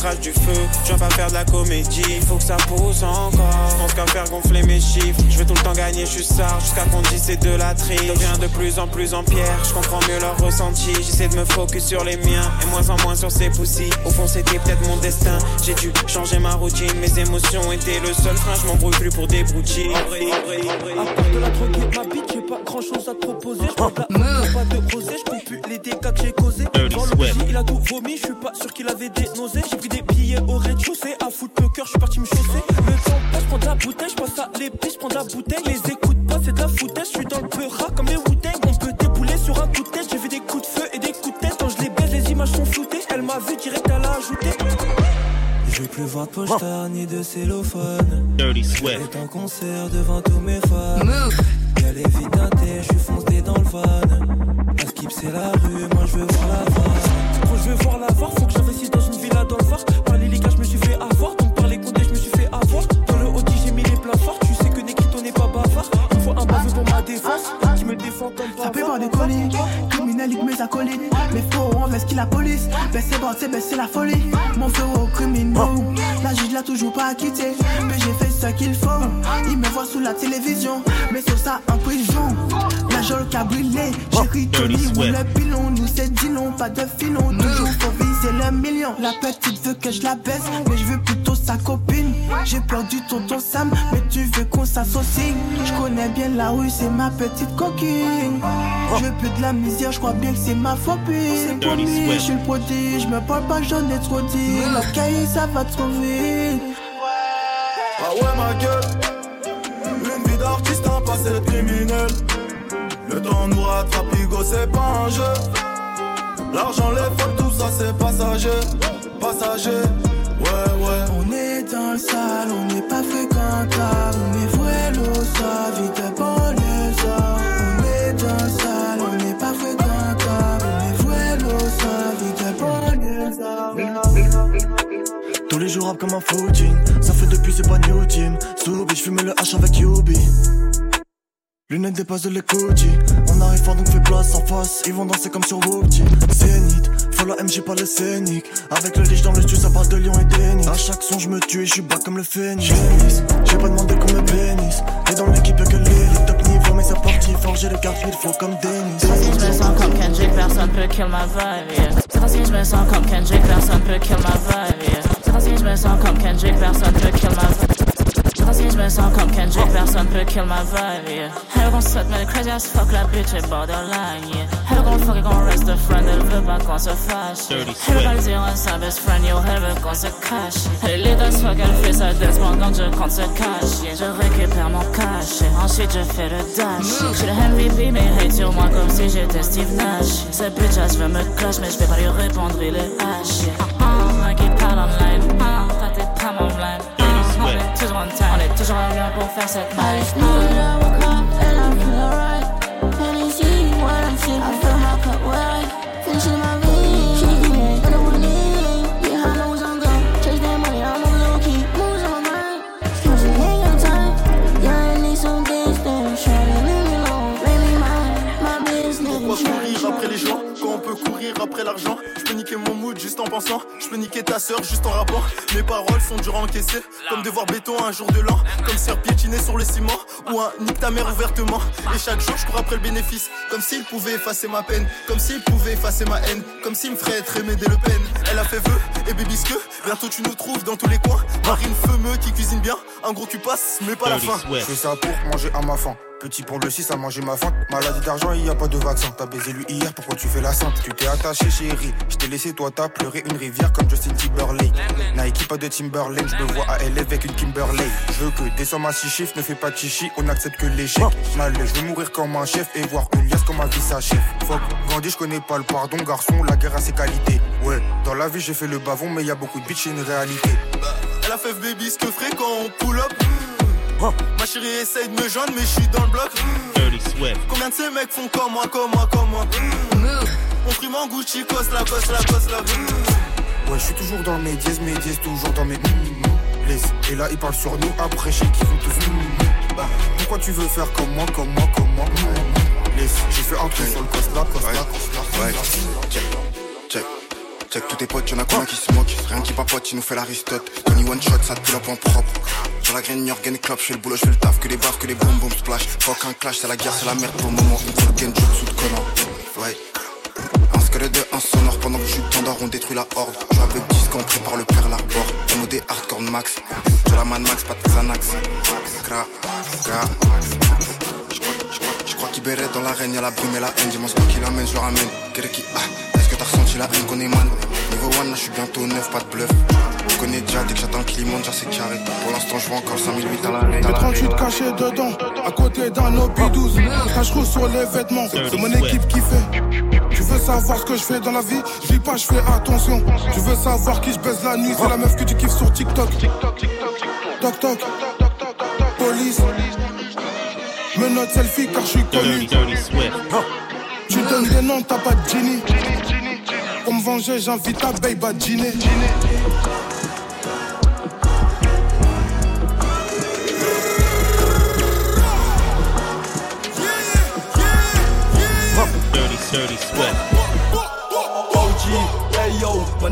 je je crache du feu. Je viens pas faire de la comédie Faut que ça pousse encore. Je pense qu'à faire gonfler mes chiffres. Je veux tout le temps gagner, je suis star Jusqu'à qu'on dise c'est de la triche. Deviens de plus en plus en pierre Je comprends mieux leur ressenti J'essaie de me focus sur les miens Et moins en moins sur ces poussis Au fond c'était peut-être mon destin. J'ai dû changer ma routine Mes émotions étaient le seul frein. Je m'embrouille plus pour des broutilles À part de la drogue et ma bite, j'ai pas grand chose à te proposer. Je pas de rosé, je plus les dégâts que j'ai causés. Dans Swift. Il a tout vomi, je suis pas sûr qu'il avait des nausées. J'ai pris des billets au rez-de-chaussée, à foot poker, je suis parti me chausser. Le temps passe, je prends de la bouteille, je passe à l'épée, je prends de la bouteille. Les écoute pas, c'est de la foutaise, je suis dans le peura comme les wu On peut débouler sur un coup de tête, j'ai vu des coups de feu et des coups de tête. Quand je les baise, les images sont floutées. Elle m'a vu direct, elle a ajouté. Je veux plus voir de pochettard ni de cellophane. Dirty Je Swift. vais en concert devant tous mes fans. Elle est vite teintée, je suis foncé dans le van. La skip c'est la rue, moi je veux voir la var. Je veux voir la var, faut que j'investisse dans une villa dans le Var. Par les ligas, je me suis fait avoir. Donc par les condés, je me suis fait avoir. Dans le Audi, j'ai mis les plats forts. Tu sais que Nekito n'est pas bavard. Il faut un baveux pour ma défense. Qui me défend comme Ça peut pas décoller, criminel il mes acolytes Mais faut on veste qui la police Baisser bon c'est baisser la folie Mon feu au criminel La juge l'a toujours pas quitté Mais j'ai fait ce qu'il faut Il me voit sous la télévision Mais sur ça en prison La jole qui a brûlé J'ai ri Tony ou le pilon. Nous c'est dit non pas de filon. Toujours faut viser le million. La petite veut que je la baisse Mais je veux plutôt sa copine. J'ai perdu tonton Sam Mais tu veux qu'on s'associe. Je connais bien la rue c'est ma petite coquine. Je veux plus de la misère Je crois bien que c'est ma phobie. C'est promis je suis le prodige. Je me parle pas j'en ai trop dit. Le cahier ça va trop vite. Ah ouais ma gueule. Une vie d'artiste, un passé criminel Temps nous rattrape, Hugo c'est pas un jeu. L'argent, les folles, tout ça c'est passager. Passager, ouais ouais. On est dans le sale, on n'est pas fréquentable. On est vrai ça, vite de banlieusard On est dans le sale, on n'est pas fréquentable. On est vrai ça, vite de banlieusard Tous les jours rap comme un footing Ça fait depuis c'est pas new team. Soubi, j'fume le H avec Yubi Lunettes dépassent de l'écoute On arrive fort donc fais place en face. Ils vont danser comme sur Whoopty. Zénith, faut la MJ pas le scénic. Avec le liche dans le studio ça parle de lion et d'Enix À chaque son je me tue et je suis bas comme le phénix j'ai pas demandé qu'on me bénisse. Et dans l'équipe y'a que l'élite Top niveau mais ça partit fort. J'ai les cartes il faut comme Dennis. Si je me sens comme Kendrick, personne peut kill ma vibe, yeah. C'est je me sens comme Kendrick, personne peut kill ma vibe, yeah. C'est je me sens comme Kendrick, personne peut kill ma vibe. Je je me sens comme Kendrick, personne peut kill my vibe, yeah. Elle gon' sweat, mais crazy as fuck, la bitch est borderline, yeah. Elle gon' fuck et gon' reste de friend, elle veut pas qu'on se fâche. Elle pas le dire à sa best friend, yo, elle veut qu'on se cache. Elle est as fuck, elle fait sa dance pendant je compte se cache, yeah. Je récupère mon cash, ensuite je fais le dash. J'suis le MVP, mais hate sur moi comme si j'étais Steve Nash. Cette bitch, elle veut me clash, mais j'vais pas lui répondre, il est hash, yeah. Uh, uh, qui parle online, uh, t'as tes pas mon On toujours en time, on est toujours là pour faire cette life. And I feel alright. And you see what I'm feeling. I fill my cup where I finish in my veins. She give me what I want in. Yeah, I know what's on go. Chase that money, I'm on low key. Moves on my mind. Cause it ain't got time. Yeah, I need some distance. Try to leave me alone. Make me mine. My business. Pourquoi courir après les gens? Quand on peut courir après l'argent Je peux niquer mon mood juste en pensant Je peux niquer ta soeur juste en rappant Mes paroles sont dures à encaisser Comme devoir béton un jour de l'an. Comme se faire piétiner sur le ciment Ou un nique ta mère ouvertement. Et chaque jour je cours après le bénéfice. Comme s'il pouvait effacer ma peine. Comme s'il pouvait effacer ma haine. Comme s'il me ferait être aimé dès le peine. Elle a fait vœu et bébisque Bientôt tu nous trouves dans tous les coins. Marine Feumeux qui cuisine bien. En gros tu passes mais pas la fin. Je fais ça pour manger à ma faim. Petit pour le 6 à manger ma faim. Maladie d'argent, il y a pas de vaccin. T'as baisé lui hier, pourquoi tu fais la sainte? Tu t'es attaché, chérie. Je t'ai laissé, toi, t'as pleuré une rivière comme Justin Timberlake. Nike, pas de Timberlake. Je me vois à LA avec une Kimberley. Je veux que des sommes à 6 chiffres, ne fais pas de chichi. On accepte que l'échec. Mal, je veux mourir comme un chef et voir une liasse comme ma vie sa chef. Fuck, Gandhi, je connais pas le pardon, garçon. La guerre a ses qualités. Ouais, dans la vie, j'ai fait le bavon, mais y a beaucoup de bitch, c'est une réalité. Elle a fait baby ce que quand on pull up. Ma chérie essaye de me joindre, mais je suis dans le bloc. Combien de ces mecs font comme moi, comme moi, comme moi? On prime en Gucci, cos la cos la cos la Ouais, je suis toujours dans mes dièses, mes dièses, toujours dans mes Laisse. Et là, ils parlent sur nous, après, sais qu'ils vont tous Bah, Pourquoi tu veux faire comme moi, comme moi, comme moi. J'ai fait un truc sur le cos là, cos là. Ouais, check, check. Check tous tes potes, y'en a combien qui se moquent? Rien qui papote, il nous fait l'aristote Tony one shot, ça te pull up en propre La graine, Yorgen club, je fais le boulot, je fais le taf Que des baffes, que des boum boum splash Fuck un clash, c'est la guerre, c'est la merde pour le moment Il faut le gain, sous de connard Ouais un squelette de un sonore pendant que je tendard, on détruit la horde. Je avec 10 on prépare le père l'arbor. MOD hardcore max. Sur la man max, pas de Xanax. Gra, gra. Crois- qu'il béret dans l'arène, y'a la brume et la haine. Dis-moi ce qu'il amène, je ramène. Kereki, ah, est-ce que t'as ressenti la haine qu'on man Niveau 1, là je suis bientôt neuf, pas de bluff. Je connais déjà, dès que j'attends qu'il monte, c'est carré. Pour l'instant, je vois encore 5008 à l'arrêt. Les 38 cachés dedans, à côté d'un OP12. Cache sur les vêtements, c'est mon équipe qui fait. Tu veux savoir ce que je fais dans la vie? Je vis pas, je fais attention. Tu veux savoir qui je baise la nuit? C'est la meuf que tu kiffes sur TikTok. Toc toc, police. Me note selfie car je suis connu. Tu donnes des noms, t'as pas de Genie. Pour me venger, j'invite ta babe à dîner. Dirty, dirty sweat.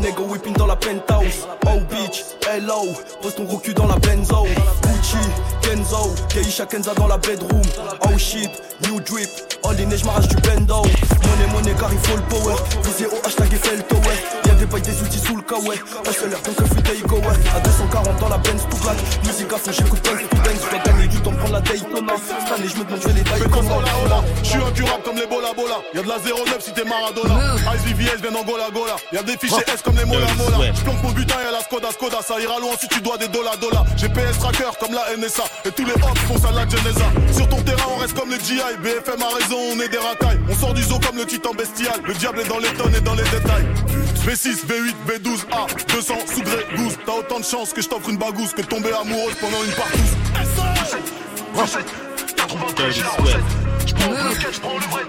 Nigga whipping dans la penthouse. Oh bitch, hello, pose ton gros cul dans la benzo. Gucci, Kenzo, Keisha Kenza dans la bedroom. Oh shit, new drip, all in je m'arrache du bendo. Money, money, car il faut le power. Visé au hashtag Eiffel Tower. Y'a des bails, des outils sous le kawaii. Un seul air, donc un go ouais. À 240 dans la Benz tout black. Musique à fond, j'écoute plein de Benz. Je dois gagner du temps, prendre la Daytona. Cette année, je me demande, je vais les tailler comme ça. Je suis incurable comme les Bola Bola. Y'a de la 09 si t'es Maradona. Ice VVS vient d'Angola Gola. Y'a des fichiers S comme les Mola Mola. Mon butin et la Skoda Skoda. Ça ira loin si tu dois des dollars dollars. GPS tracker comme la NSA. Et tous les hops font ça la Genesa. Sur ton terrain, on reste comme les GI. BFM a raison, on est des racailles. On sort du zoo comme le titan bestial. Le diable est dans les tonnes et dans les détails. V6, V8, V12, A, 200 sous gré 12. T'as autant de chance que je t'offre une bagousse que tomber amoureuse pendant une partouze. Dirty sweat. J'prends le bloquette, j'prends le vrai.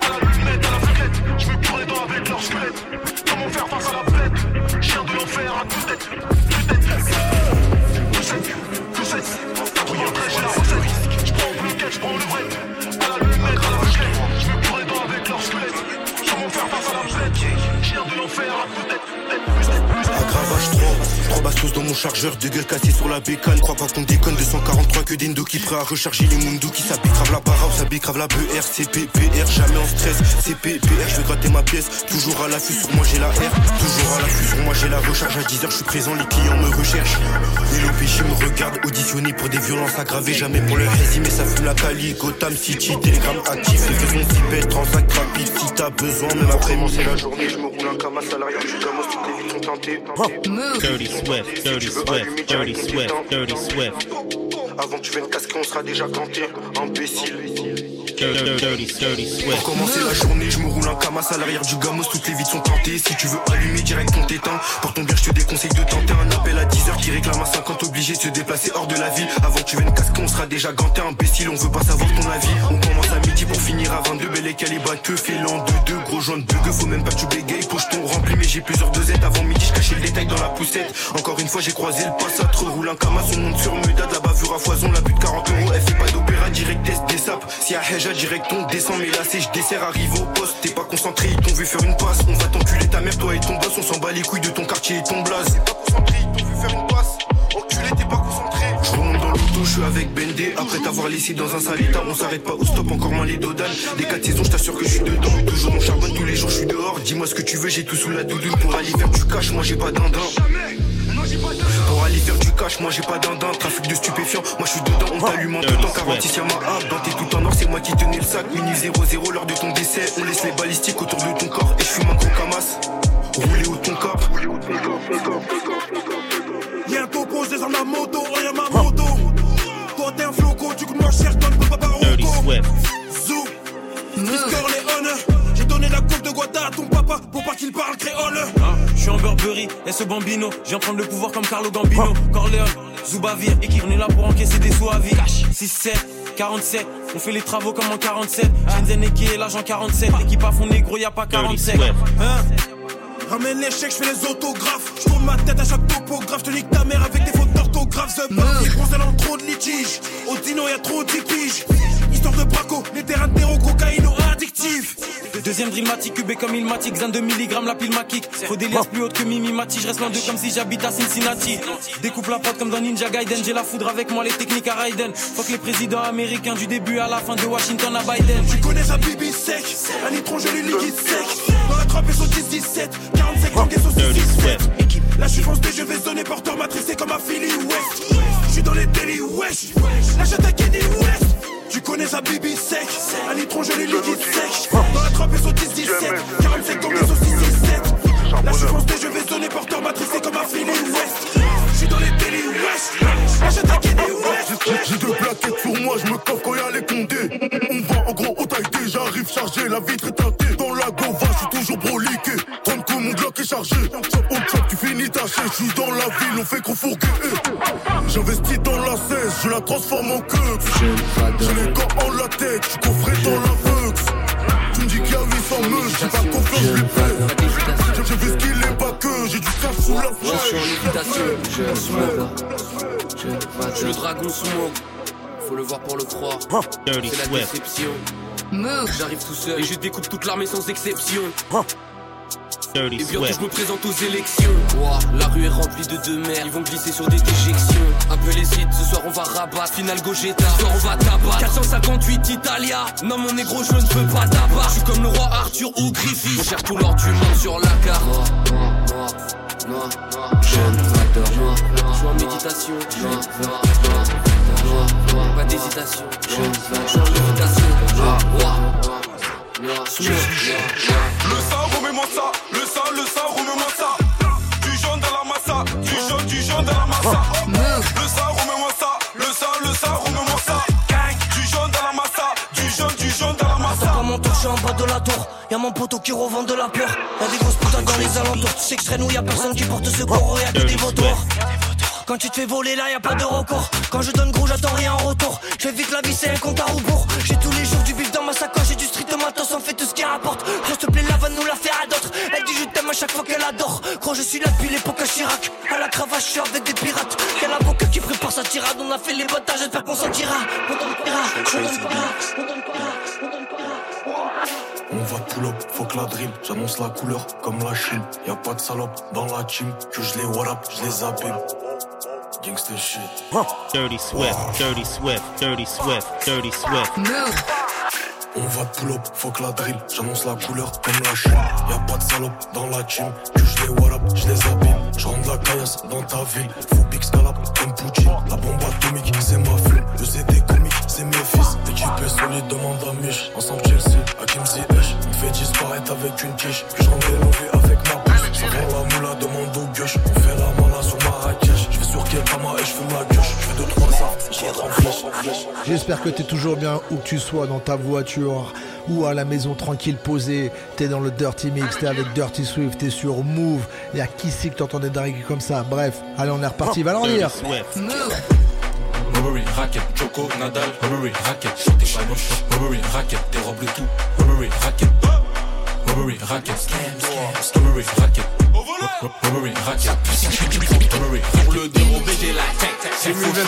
À la lunette, à la fouquette. J'me cours les dents avec leur squelette. Chargeur, de gueule cassé sur la bécane. Crois pas qu'on déconne, 243 que d'Indo qui prêt à recharger les Mundu qui s'habille la barre, s'habille grave la BR, CPPR, jamais en stress, CPPR, je vais gratter ma pièce, toujours à l'affût, sur moi j'ai la R, toujours à l'affût, sur moi j'ai la recharge à 10h, je suis présent, les clients me recherchent. Et le péché me regarde, auditionné pour des violences aggravées, jamais pour le rési, mais ça fume la Cali, Gotham City, Telegram actif, les faisons si belles, transact rapide, si t'as besoin, même après c'est la journée, je me roule un camas salarial, je suis toutes les vies sont teintées. Dirty Swift, Dirty Swift, Dirty Swift, Dirty Swift. Avant que tu viennes casquer, on sera déjà canté, imbécile. Pour commencer la journée, je me roule un camas à l'arrière du gamos, toutes les vides sont tentées. Si tu veux allumer direct ton t'éteint. Pour ton bien, je te déconseille de tenter un appel à 10h qui réclame à 50, obligé de se déplacer hors de la ville. Avant que tu viennes casquer, on sera déjà ganté, imbécile, on veut pas savoir ton avis. On commence à midi pour finir à 22, belle et calibra que l'an 2 2 gros jaune bugue, faut même pas que tu bégayes, poche ton rempli, mais j'ai plusieurs dosettes. Avant midi, je cachais le détail dans la poussette. Encore une fois, j'ai croisé le passat, roule un camas, on monte sur Muda, de la bavure à foison, la butte 40 euros, elle fait pas d'opéra, direct des sapes. Si à Heja, direct on descend, mais là c'est je dessert, arrive au poste, t'es pas concentré, ils t'ont vu faire une passe. On va t'enculer ta mère, toi et ton boss, on s'en bat les couilles de ton quartier et ton blaze. T'es pas concentré, ils t'ont vu faire une passe. Enculé, t'es pas concentré. Je remonte dans l'auto, je suis avec Bendé. Après t'avoir laissé dans un sale on s'arrête pas au stop, encore moins les dodanes. Des quatre saisons, je t'assure que je suis dedans. Toujours on charbonne tous les jours, je suis dehors. Dis-moi ce que tu veux, j'ai tout sous la doudoune pour aller faire du cash, moi j'ai pas d'indin. Cash, moi j'ai pas d'indin. Trafic de stupéfiants, moi je suis dedans. On t'allume en tout temps. 46 y'a ma hâte. Dans tes tout en or, c'est moi qui tenais le sac. Mini 0-0 lors de ton décès. On laisse les balistiques autour de ton corps. Et je fume un gros camas. Rouler au ton corps. Y'a un topo, je descends ma moto. Oh y'a ma moto. Toi t'es un floco, du coup moi je cherche donne Swift. Zou. Score les honneurs. J'ai coupe de Guada à ton papa pour pas qu'il parle créole. Je suis en Burberry, et ce bambino. Viens prendre le pouvoir comme Carlo Gambino. Corleone, Zubavir, équipe. On est là pour encaisser des sous à vie. 6-7, 47. On fait les travaux comme en 47. Shenzhen qui est l'agent 47. Équipe à fond négro, y a pas 47. Hein Ramène les chèques, je fais les autographes. Je tourne ma tête à chaque topographe. Je te nique ta mère avec des fautes d'orthographe. The Bar, les bronzés dans trop de litiges. Au dino, y'a trop de piges. Histoire de braco, les terrains de terreau, cocaïno addictif. Deuxième drill matic, cubé comme il matic, Xan de milligrammes, la pile maquique. Faut des liasses plus hautes que Mimi Mati, je reste loin d'eux comme si j'habite à Cincinnati. Découpe la prod comme dans Ninja Gaiden, j'ai la foudre avec moi, les techniques à Raiden. Faut que les présidents américains du début à la fin de Washington à Biden. Tu connais sa bibi sec, un nitron joli liquide sec. Dans la trappe et son 10 17, 45 langues et son 6 17. Là je suis foncé, je vais zoner porteur matricé comme un Philly West. Je suis dans les délits wesh, la chatte à Kenny West. Tu connais sa bibi sec, un nitron joli liquide sec. Dans la trappe et son 10 17, 45 langues et son 6 17. Là je foncé, je vais zoner porteur matricé comme un Philly West. Je suis dans les délits la chatte à Kenny West. J'ai deux plaquettes sur moi, je me coffre quand y'a les condés. On va en gros au taille j'arrive chargé, la vitre est teintée. Dans la gova, je suis toujours broliqué. 30 coups, mon Glock est chargé. Chop au chop, tu finis taché. Je suis dans la ville, on fait qu'on fourguer. J'investis dans la cesse, je la transforme en queue. J'ai les gants en latex, je suis coffré dans la vux. Tu me dis qu'il y a 800 meufs, j'ai pas confiance, je les fais. J'ai vu ce qu'il est pas que, j'ai du cash sous la Je suis en lévitation, je smoke. Je suis le dragon smoke. Faut le voir pour le croire. C'est la déception. J'arrive tout seul et je découpe toute l'armée sans exception. Dirty Et bientôt Swift. je me présente aux élections. La rue est remplie de deux mères, ils vont glisser sur des déjections. Un peu les sites, ce soir on va rabattre. Final Gogeta, ce soir on va tabac. 458 Italia, non mon négro je ne veux pas tabac. Je suis comme le roi Arthur ou Griffith. On cherche tout l'or du monde sur la carte. Noir, noir, noir, noir, jeune facteur, noir, noir. Je suis en méditation, noir, noir, noir, noir, noir. Pas d'hésitation, jeune. Je en lévitation, noir, noir, noir, noir, Le sang, remets-moi ça. Le sang, le sang, remets-moi ça. Du jaune dans la massa. Du jaune, du jaune dans la massa. Le sang, remets-moi ça. Le sang, le sang, remets-moi ça. Du jaune dans la massa. Du jaune, du jaune dans la massa. Dans mon tour, je suis en bas de la tour? Y'a mon poteau qui revend de la peur. Y'a des grosses putains dans les alentours. Tu sais que je traîne où y'a personne qui porte secours. Y'a que des vautours. Quand tu te fais voler là, y a pas de recours. Quand je donne gros, j'attends rien en retour. Je vite la vie, c'est un compte à rebours. J'ai tous les jours du bif dans ma sacoche. J'ai du street matos, on fait tout ce qui rapporte. S'il te plaît, la va nous la faire à d'autres. Elle dit je t'aime à chaque fois qu'elle adore. Gros, je suis là depuis l'époque à Chirac. À la cravache, je suis avec des pirates. Quel avocat qui prépare sa tirade. On a fait les bottes, j'espère qu'on s'en tira. On pas, on pas, on va pull up, fuck la drill, j'annonce la couleur comme la Chine. Y a pas de salope dans la team, que je les warap, je les abîme. Gangsta shit. Dirty Swift, Dirty Swift, Dirty Swift, Dirty Swift. On va pull up, fuck la drill, j'annonce la couleur comme la chaîne. Y'a pas de salope dans la team, que je les what up, je les abîme. Je la caillasse dans ta ville, faut big scalap comme Poutine. La bombe atomique, c'est ma fille. Le CD comique, c'est mes fils. L'équipe est solide, demande à Mich. Ensemble Chelsea, Hakim Ziyech. On fait disparaître avec une quiche, puis je rentre avec ma bouche. Ça la moula, demande au gueuche. On fait la mala sur Marrakech. Je vais sur Kekama et je fume la gueule. Je fais deux trois J'espère que t'es toujours bien où que tu sois dans ta voiture ou à la maison tranquille posée. T'es dans le Dirty Mix, t'es avec Dirty Swift, t'es sur Move. Il y a qui c'est que t'entendais dingue comme ça? Bref, allez on est reparti, va l'en lire. Robbery, racket, Choco, Nadal, Robbery, racket, t'es chanoche, Robbery, racket, t'es robe le tout, Robbery, racket, Robbery, racket, Robbery, racket, Robbery, racket, Pour le dérober, j'ai la tête, c'est fou, je la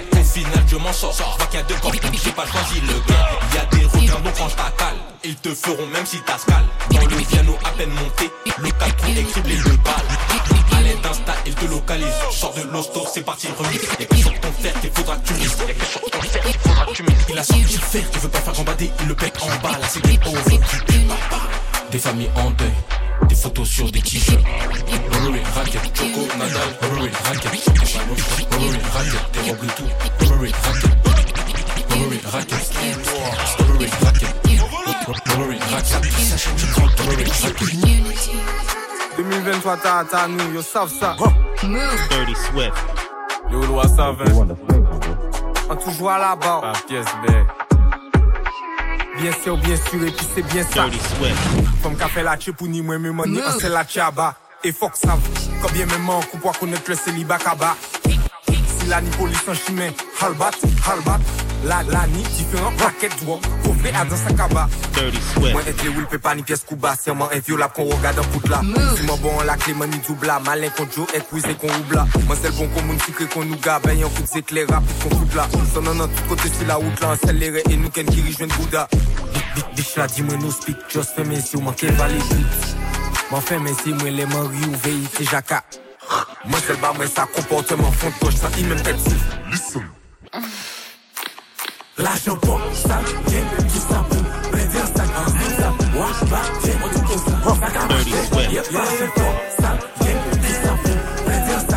tête. final je m'en sors. Je vois qu'il y a deux corps, j'ai pas choisi le gars. Il y a des requins donc quand je t'accale Ils te feront même si t'ascales Dans le piano à peine monté. Le 4 trous écrit les deux balles D'insta il te localise Sors de l'hosto c'est parti remis Y'a que sur ton fer qu'il faudra que tu mises Y'a que sur ton fer faudra que tu mises Il a sorti le fer, tu veux pas faire gambader Il le pète en bas, là c'est des over Des familles en deuil des photos sur des t-shirts. Racket, choco, Nadal. Hurry, racket, racket, t'es robes tout. Hurry, racket. Hurry, racket. Hurry, racket. Racket. Racket. 2023, t'as t'as nous, yo savent ça. Dirty Swift. Yo, loi savent. On toujours à la barre. Par pièce, bête. Bien sûr, bien sûr, et puis c'est bien ça. Comme qu'a fait la tche pour ni moi, mais moi, ni un c'est la tchaba. Et faut que ça, combien même en coup pour connaître le célibat kaba. Si la ni police en chimé, halbat, halbat. La, la ni différent, racket, doigt, couvré à dans sa kaba. Moi, et les will, pas ni pièce couba, c'est moi, inviolable qu'on regarde en poudre là. Si moi bon, la clé, moi, ni doubla, malin qu'on joue, épuisé qu'on oubla. Moi, c'est le bon commun, secret qu'on nous gabe, ben, y'en coup d'éclair rapide qu'on fout là. Son non, non, tout côté sur la route là, accéléré, et nous, ken qui rejoint Bouddha. Big, big, là, dis-moi, nous speak, just fais mes si ou manquez valé M'en fais mes si, moi, les maris ou veillent, c'est jacka. Moi, c'est le bas, moi, ça comportement fond de gauche, ça, il même L'argent pour ça, vient tout ça pour prévenir ça, ça, wash back, viens, on tout ça, ça camarade, yep, l'argent pour ça, vient ça pour prévenir ça,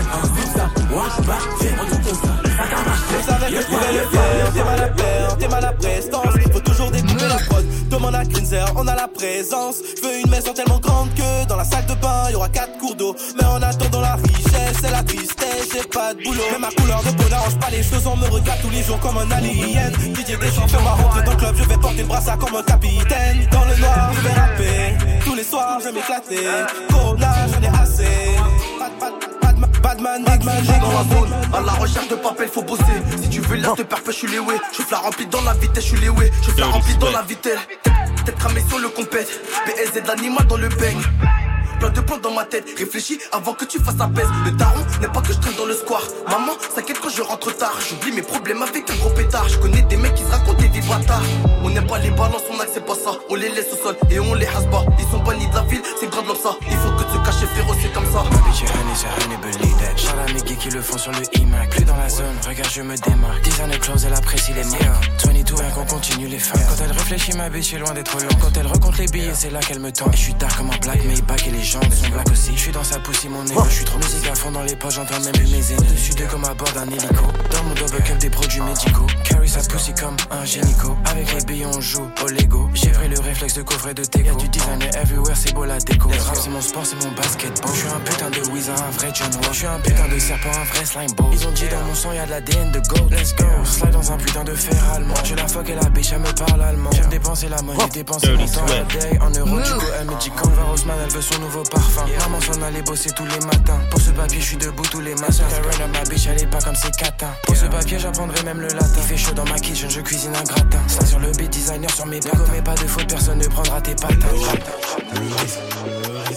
ça, back, viens, on tout ça, ça je savais que je pouvais le faire, t'es mal à perdre, t'es mal à prestance, il faut toujours découper la demande à Grinzer, on a la présence, je veux une maison tellement grande que dans la salle de bain, y aura quatre cours d'eau, mais en attendant la richesse, c'est la tristesse, j'ai pas de boulot, mais ma couleur de peau n'arrange pas les choses, on me regarde tous les jours comme un alien, Didier Deschamps fait ma rentrer dans le club, je vais porter le brassard comme un capitaine, dans le noir, je vais rapper, tous les soirs, je vais m'éclater, Corona, j'en ai assez, Badman, Badman, j'ai dans la zone. À la recherche de papel, faut bosser. Si tu veux l'air de parfait, je suis les way. Je la remplie dans la vitesse, je suis les way. Je la remplie dans la vitesse. Tête cramée sur le compète. BSZ de l'animal dans le bang. Plein de plans dans ma tête, réfléchis avant que tu fasses apaise. Le daron n'est pas que je traîne dans le square. Maman s'inquiète quand je rentre tard. J'oublie mes problèmes avec un gros pétard. Je connais des mecs qui se racontent des bâtards. On n'aime pas les balances, on c'est pas ça. On les laisse au sol et on les hasba. Ils sont bannis de la ville, c'est grave comme ça. Il faut que tu caches féroce, c'est comme ça. Bitch, qui le font sur le iMac. Plus dans la zone, regarde, je me démarque. 10 années close, elle apprécie les néants. 22, rien qu'on continue les fins. Quand elle réfléchit, ma bitch est loin d'être long. Quand elle recompte les billets, c'est là qu'elle me tend. Je suis tard comme un black, mais back et les gens sont black aussi. Je suis dans sa poussée, mon nez. Je suis trop musique à fond dans les poches, j'entends même plus mes. Dessus d'eux comme à bord d'un hélico. Dans mon double cup des produits médicaux. Carry sa pussy comme un génico. Avec les billes, on joue au Lego. J'ai pris le réflexe de coffret de Tego. Y'a du designer everywhere, c'est beau la déco. Le rap, c'est mon sport, c'est mon basketball. Je suis un putain de wizard, un vrai John Wall. Je suis un putain de serpent, un vrai slime ball. Ils ont dit dans mon sang, y'a de l'ADN de gold. Let's go. Slide dans un putain de fer allemand. Je la fuck et la bitch, elle me parle allemand. J'aime dépenser la monnaie, dépenser mon temps day. En euros, du coup, elle me dit quand Rosman, elle veut son nouveau parfum. Maman s'en allait bosser tous les matins. Pour ce papier, je suis debout tous les matins. Karen, ma bitch, elle est pas comme ses catins. Pour ce papier, j'apprendrai même le latin. Il fait chaud dans ma kitchen, je cuisine un gratin. Ça sur le beat designer sur mes patins. Commets pas de faute, personne ne prendra tes patins.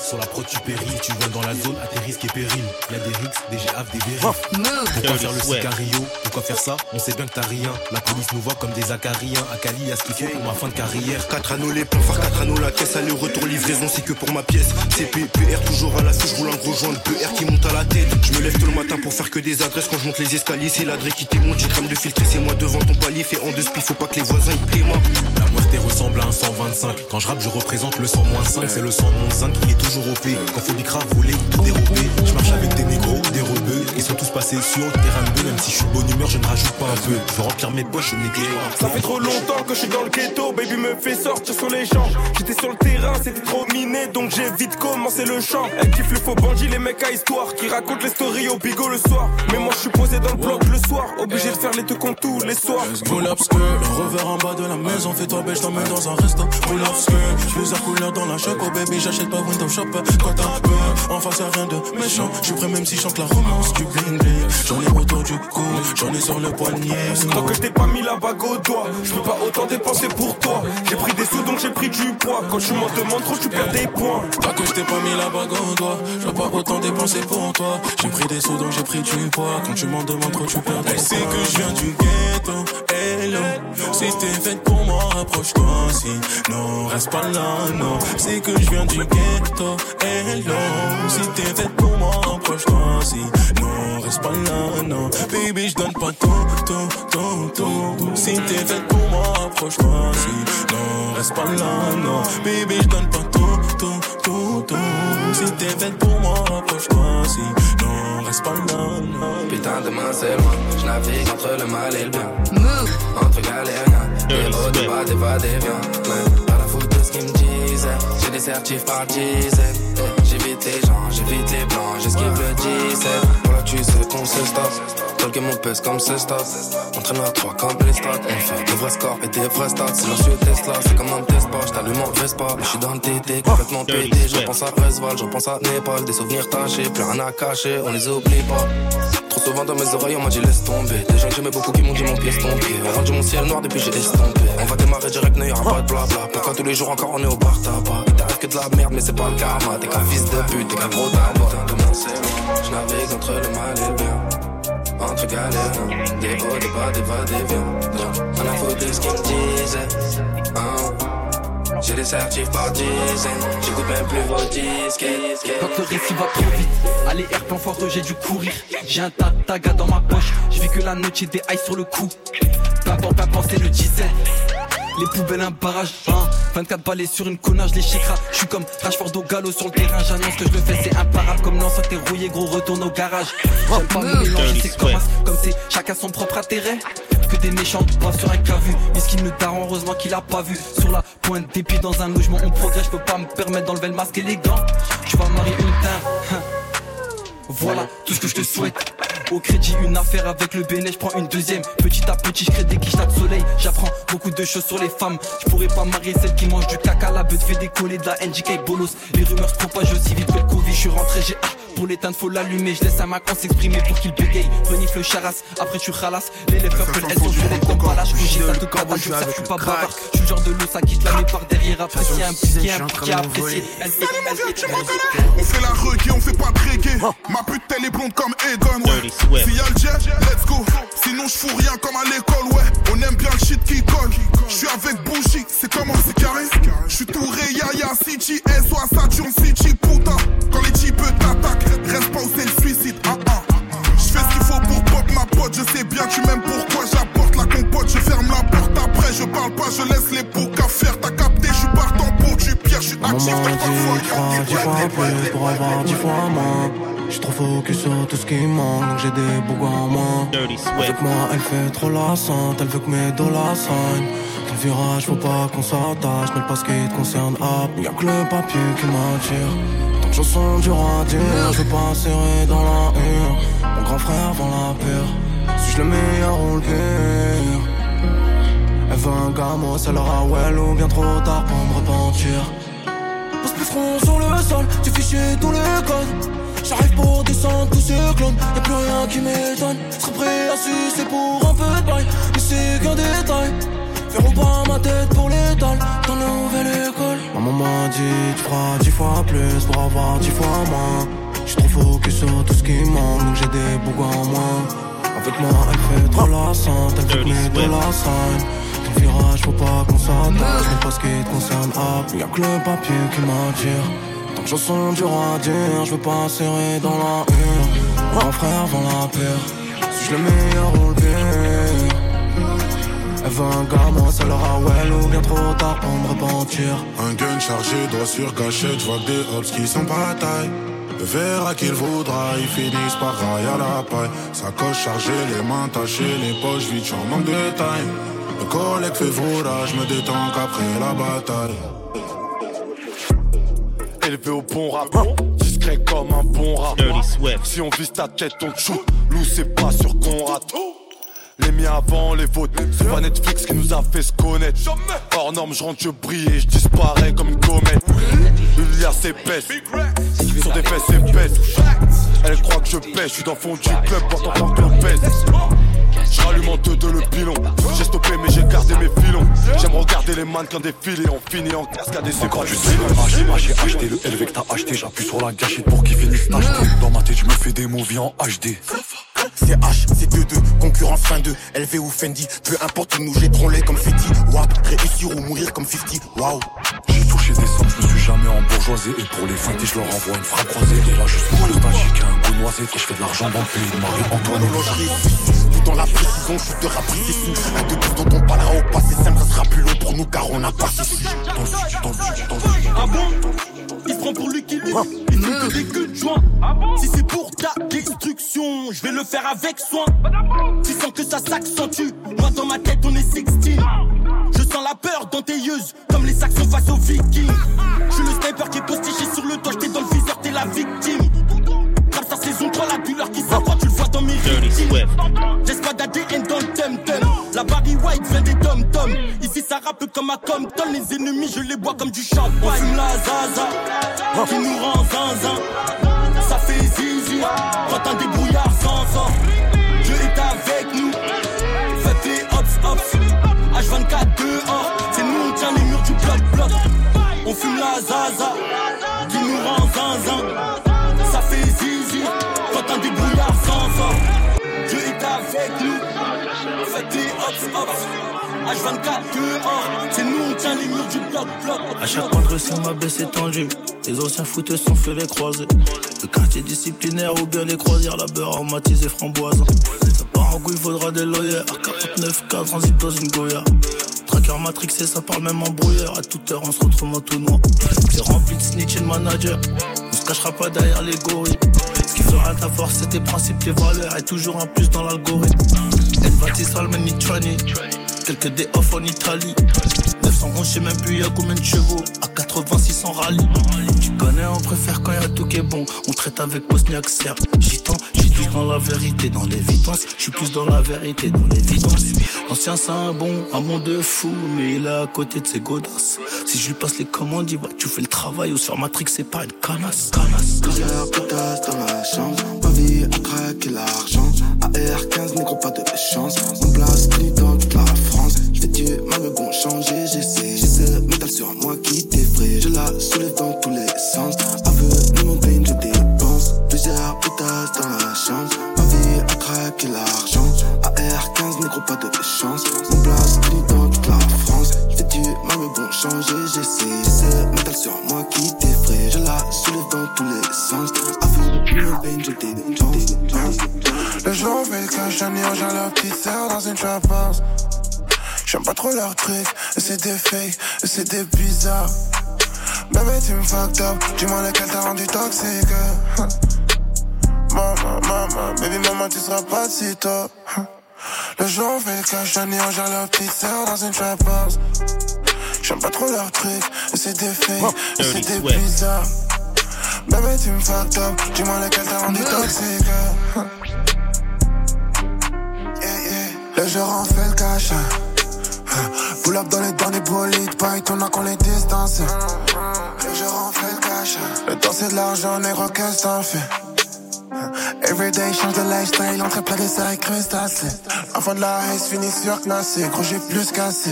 Sur la prod, tu péris. Tu viens dans la zone à tes risques et périls. Y'a des rix, des GAF, des vérifs. Pourquoi faire le cigario Pourquoi faire ça? On sait bien que t'as rien. La police nous voit comme des acariens. Akali, y'a ce qu'il faut pour ma fin de carrière. 4 anneaux les points, faire 4 anneaux la caisse, aller retour livraison, c'est que pour ma pièce. PR, toujours à la je roule un gros joint, le PR qui monte à la tête. Je me lève tout le matin pour faire que des adresses quand je monte les escaliers. C'est l'adresse qui t'émonte, j'ai crème de filtre, c'est moi devant ton palier. Fait en deux spies, faut pas que les voisins ils paient moi. La moitié ressemble à un 125. Quand je rappe, je représente le 100 5. C'est le 100 5 qui est toujours au P. Quand faut du crave, voler, tout dérober. Je marche avec des négros, des rebeux. Ils sont tous passés sur le terrain de Même si je suis de bonne humeur, je ne rajoute pas un peu. Je veux remplir mes poches, je n'ai Ça fait trop longtemps que je suis dans le ghetto. Baby me fait sortir sur les champs. J'étais sur le terrain, c'était trop miné. Donc j'ai vite commencé le chant. Elle kiffe le faux bandit, les mecs à histoire. Qui racontent les stories au bigot le soir. Mais moi je suis posé dans le bloc le soir. Obligé de faire les deux comptes tous les soirs. Pull up le revers en bas de la maison. Fais-toi belle, je t'emmène dans un resto. Pull up je fais couleur dans la choc. Oh baby, j'achète pas Windows Shop. Quand t'as peur, en face y'a rien de méchant. Je prêt même si chante la romance du bling bling. J'en ai autour du cou, j'en ai sur le poignet. Tant que je t'ai pas mis la bague au doigt, je peux pas autant dépenser pour toi. J'ai pris des sous donc j'ai pris du poids. Quand tu m'en demandes trop, tu perds des points. Tant que je t'ai pas mis la bague au doigt, je pas autant dépenser pour toi. J'ai pris des sous donc j'ai pris du poids. Quand tu m'en demandes trop, tu perds. Elle sait que je viens du ghetto, hello. Si t'es faite pour moi, rapproche-toi. Si non, reste pas là, non. C'est que je viens du ghetto, hello. Si t'es faite pour moi, Si non, reste pas là, non. Baby, je donne pas tout, tout, tout, tout. Si t'es faite pour moi, rapproche-toi. Si non, reste pas là, non. Baby, je donne pas tout, tout, tout, tout. Si t'es faite pour moi, rapproche-toi. Si non, reste pas là, non. Putain, demain c'est loin. Je navigue entre le mal et le bien. Entre galériens. Des hauts, des bas, des va, des viens. Pas la faute de ce qu'ils me disent. J'ai des certifs par dizaines. J'évite les gens, j'évite les blancs, j'esquive le 17. Voilà, tu sais qu'on se stoppe. Talker mon pèse comme ce stop. Entraîneur à 3 comme les stats. On fait des vrais scores et des vrais stats. Suis Tesla, c'est comme un test pas. J't'allume en Vespa. Je suis dans le TT, complètement pété. Je pense à Resval, je pense à Népal. Des souvenirs tachés, plus rien à cacher, on les oublie pas. Trop souvent dans mes oreilles, on m'a dit laisse tomber. Des gens que j'aimais beaucoup qui m'ont dit mon pied tombé. Rendu mon ciel noir depuis j'ai estompé. On va démarrer direct, n'y aura pas de blabla. Pourquoi tous les jours encore on est au bar tabac? Que de la merde, mais c'est pas le karma. T'es qu'un fils de pute, t'es qu'un gros je navigue entre le mal et le bien entre galères, des hauts, des bas, des va, des viens. On a foutu ce qu'ils me disaient. Hein? J'ai des certifs par dizaines, j'écoute même plus vos disques. Quand le récit va trop vite, allez air plan fort, j'ai dû courir. J'ai un tas de tagas dans ma poche, vu que la note, j'ai des highs sur le importe, peu importe, c'est le 17. Les poubelles, un barrage, hein. 24 balais sur une connage, les chicras. Je suis comme Rashford au galop sur le terrain. J'annonce que je le fais, c'est imparable. Comme l'ancien t'es rouillé, gros, retourne au garage. J'aime pas me mélanger, c'est comme comme c'est chacun son propre intérêt. Que des méchants pas sur un cavu. qu'il me daron, heureusement qu'il a pas vu. Sur la pointe d'épée dans un logement, on progresse. Je peux pas me permettre d'enlever le masque gants. Je vais marier une teinte. Hein. Voilà tout ce que je te souhaite. Au crédit, une affaire avec le béné, je prends une deuxième. Petit à petit, je crée des quiches de soleil. J'apprends beaucoup de choses sur les femmes. Je pourrais pas marier celle qui mange du caca. La bête fait décoller de la NGK bolos. Les rumeurs se propagent aussi vite que le Covid. Je suis rentré, j'ai pour l'éteindre, faut l'allumer. Je laisse un Macron s'exprimer pour qu'il bégaye. Renifle le charas, après tu ralasses. Les lèvres elles sont les comme balage. J'ai ça de je suis pas bavard. Je suis le genre de l'eau, ça quitte la met par derrière. Apprécier un petit qui un qui a apprécié. On fait la reggae, on fait pas de reggae. Ma pute, elle est blonde comme Egon, ouais. Si y'a le jet, let's go. Sinon, je fous rien comme à l'école, ouais. On aime bien le shit qui colle. Je suis avec bougie, c'est comment c'est carré? Je suis tout Yaya City, SO à Saturn City, putain. Quand les types t'attaquent, Reste pas où c'est le suicide. Ah, ah. Je fais ce qu'il faut pour pop ma pote. Je sais bien tu m'aimes pourquoi j'apporte la compote? Je ferme la porte Je parle pas, je laisse les boucs à faire. T'as capté, je suis partant pour du pire. Je suis actif. T'as pas dix fois plus pour avoir dix fois moins. Je trop focus sur tout ce qui manque, donc j'ai des bougs en moins. Avec moi, elle fait trop la sainte, elle veut que mes dollars saignent. Dans le virage, faut pas qu'on s'attache, mais pas ce qui te concerne. Ah, y'a que le papier qui m'attire. Chanson du roi dur, je veux pas serrer dans la hure. Mon grand frère vend la pure. Suis-je le meilleur ou le pire Elle veut un gamin, ça leur a well ou bien trop tard pour me repentir. Pose plus front sur le sol, tu fichier tous les codes. J'arrive pour descendre tous ces clones, y'a plus rien qui m'étonne. Serais prêt à sucer pour un peu de bail, mais c'est qu'un détail. Faire au pas ma tête pour l'étal dans la nouvelle école. Maman m'a dit, tu feras dix fois plus pour avoir dix fois moins. J'suis trop focus sur tout ce qui manque, donc j'ai des bougs en moins. Avec moi, elle fait trop la sente, elle fait mes de la scène. Virage, faut pas qu'on s'attache, mais pas ce qui te concerne. Ah, y'a que le papier qui m'attire. Tant que je sens dur à dire, je veux pas serrer dans la hurle. Mon frère vend la pire, suis-je le meilleur ou le pire Elle veut gars, moi ça leur a well ou bien trop tard pour me repentir. Un gun chargé, doigt sur cachette, j'vois des hops qui sont pas à taille. Le verre à qui il voudra, ils finissent par railler à la paille. Sacoche chargée, les mains tachées, les poches vides, j'en manque de taille. Le collègue fait vroura, je me détends qu'après la bataille. Élevé au bon rap, discret comme un bon rat. Si on vise ta tête, on te shoot. Loup, c'est pas sûr qu'on rate. Les miens avant les vôtres, c'est pas Netflix qui nous a fait se connaître. Hors norme, je rentre, je brille et je disparais comme une comète. Une liasse épaisse, sur des fesses épaisses. Elle croit que je pêche, je suis dans le fond du club, portant tant que pèse. Je rallume en deux de le pilon. J'ai stoppé mais j'ai gardé mes filons. J'aime regarder les mannequins défiler. On finit en cascade et c'est Encore du cinéma, j'ai acheté le LV que t'as acheté. J'appuie sur la gâchette pour qu'il finisse d'acheter. Dans ma tête, je me fais des movies en HD. C'est H, c'est 2-2, concurrence fin 2, LV ou Fendi, peu importe où nous jetterons les comme Fetty, waouh, réussir ou mourir comme 50, waouh. J'ai touché des sommes, je me suis jamais embourgeoisé Et pour les feintés, je leur envoie une frappe croisée Et là je suis nostalgique, un goût noisé Et je fais de l'argent dans le pays de Marie-Antoine dans la précision, shoot de rap sous. Un de plus dont on parlera au passé simple, ça sera plus long pour nous car on a passé su Dans le sud, dans le sud, dans le sud. Ah bon? Il se prend pour lui qui lui Il que des queues de joint. Si c'est pour ta destruction Je vais le faire avec soin. Tu sens que ça s'accentue. Moi dans ma tête on est 16 Je sens la peur dans tes yeux Comme les saxons face aux vikings. Je suis le sniper qui est postiché sur le toit T'es dans le viseur t'es la victime rythmes Laisse pas d'ADN dans le tum-tum La Barry White vient des tom-tom Ici ça rappe comme à Compton Les ennemis je les bois comme du champagne On fume la zaza qui nous rend zinzin. Ça fait zizi quand un débrouillard sans sang. Dieu est avec nous. Faites les hops hops. H24 dehors. C'est nous on tient les murs du bloc bloc. On fume la zaza H24 dehors, c'est nous du bloc bloc. À chaque point de ma baisse est tendue. Les anciens footeux sont fait les croisés. Le quartier disciplinaire ou bien les croisières, la beurre aromatisée framboise. Ça part en couille, faudra des lawyers. 49 4 transit dans une Goya. Tracker matrixé, ça parle même en brouillard. À toute heure, on se retrouve en tout noir. C'est rempli de snitch et de manager. On se cachera pas derrière les gorilles. Ce qui fera ta force, c'est tes principes, tes valeurs. Et toujours un plus dans l'algorithme. Elle bâtisse Trani. Quelques day off en Italie. 911, je sais même plus y'a combien de chevaux? À 80, 600 rallye. Tu connais, on préfère quand y'a tout qui est bon. On traite avec Bosniak Serbe. Gitan, j'suis plus dans la vérité, dans l'évidence. J'suis plus dans la vérité, dans l'évidence. L'ancien, c'est un bon, un monde de fou. Mais il est à côté de ses godasses. Si je lui passe les commandes, il va, tu fais le travail. Ou sur Matrix, c'est pas une canasse. canasse. Dans la chambre. Ma vie a craqué l'argent. AR15, négro, pas de chance. On place plus dans toute la France. Je mal, mais bon, changer, j'essaie. J'ai ce métal sur moi qui t'effraie. Je la soulève dans tous les sens. Aveu, mon pain, je dépense. Plusieurs potasses dans la chambre. Ma vie a l'argent. AR15, négro, pas de chance. On place plus dans toute la France. Je fais du mal, mais bon, changer, j'essaie. J'ai ce métal sur moi qui t'effraie. Je la soulève dans tous les sens. Aveu, mon pain, je dépense. Le jour fait le cash, j'ai j'ai leur petite sœur dans une trap house. J'aime pas trop leur truc, et c'est des fakes, c'est des bizarres. Bébé, tu me fucked up, dis-moi lequel t'a rendu toxique. *laughs* Maman, maman, baby, maman, tu seras pas si tôt. *laughs* Le jour fait le cash, j'ai j'ai leur petite sœur dans une trap house. J'aime pas trop leur truc, et c'est des fakes, c'est des bizarres. Bébé, tu me fucked up, dis-moi lequel t'a rendu toxique. *laughs* Le jour on fait le cash. Pull dans les derniers bolides, Python a qu'on les distance. Le jour on fait le cash. Le temps c'est de l'argent, négro, qu'est-ce t'en fais? Everyday change de lifestyle, entre plat de crustacés. De la gros j'ai plus cassé.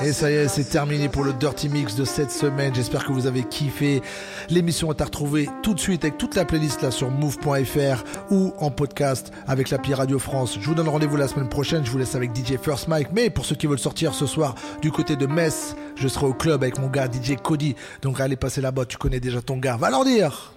Et ça y est, c'est terminé pour le Dirty Mix de cette semaine. J'espère que vous avez kiffé. L'émission est à retrouver tout de suite avec toute la playlist là sur move.fr ou en podcast avec l'appli Radio France. Je vous donne rendez-vous la semaine prochaine. Je vous laisse avec DJ First Mike. Mais pour ceux qui veulent sortir ce soir du côté de Metz, je serai au club avec mon gars DJ Cody. Donc allez passer là-bas, tu connais déjà ton gars. Va leur dire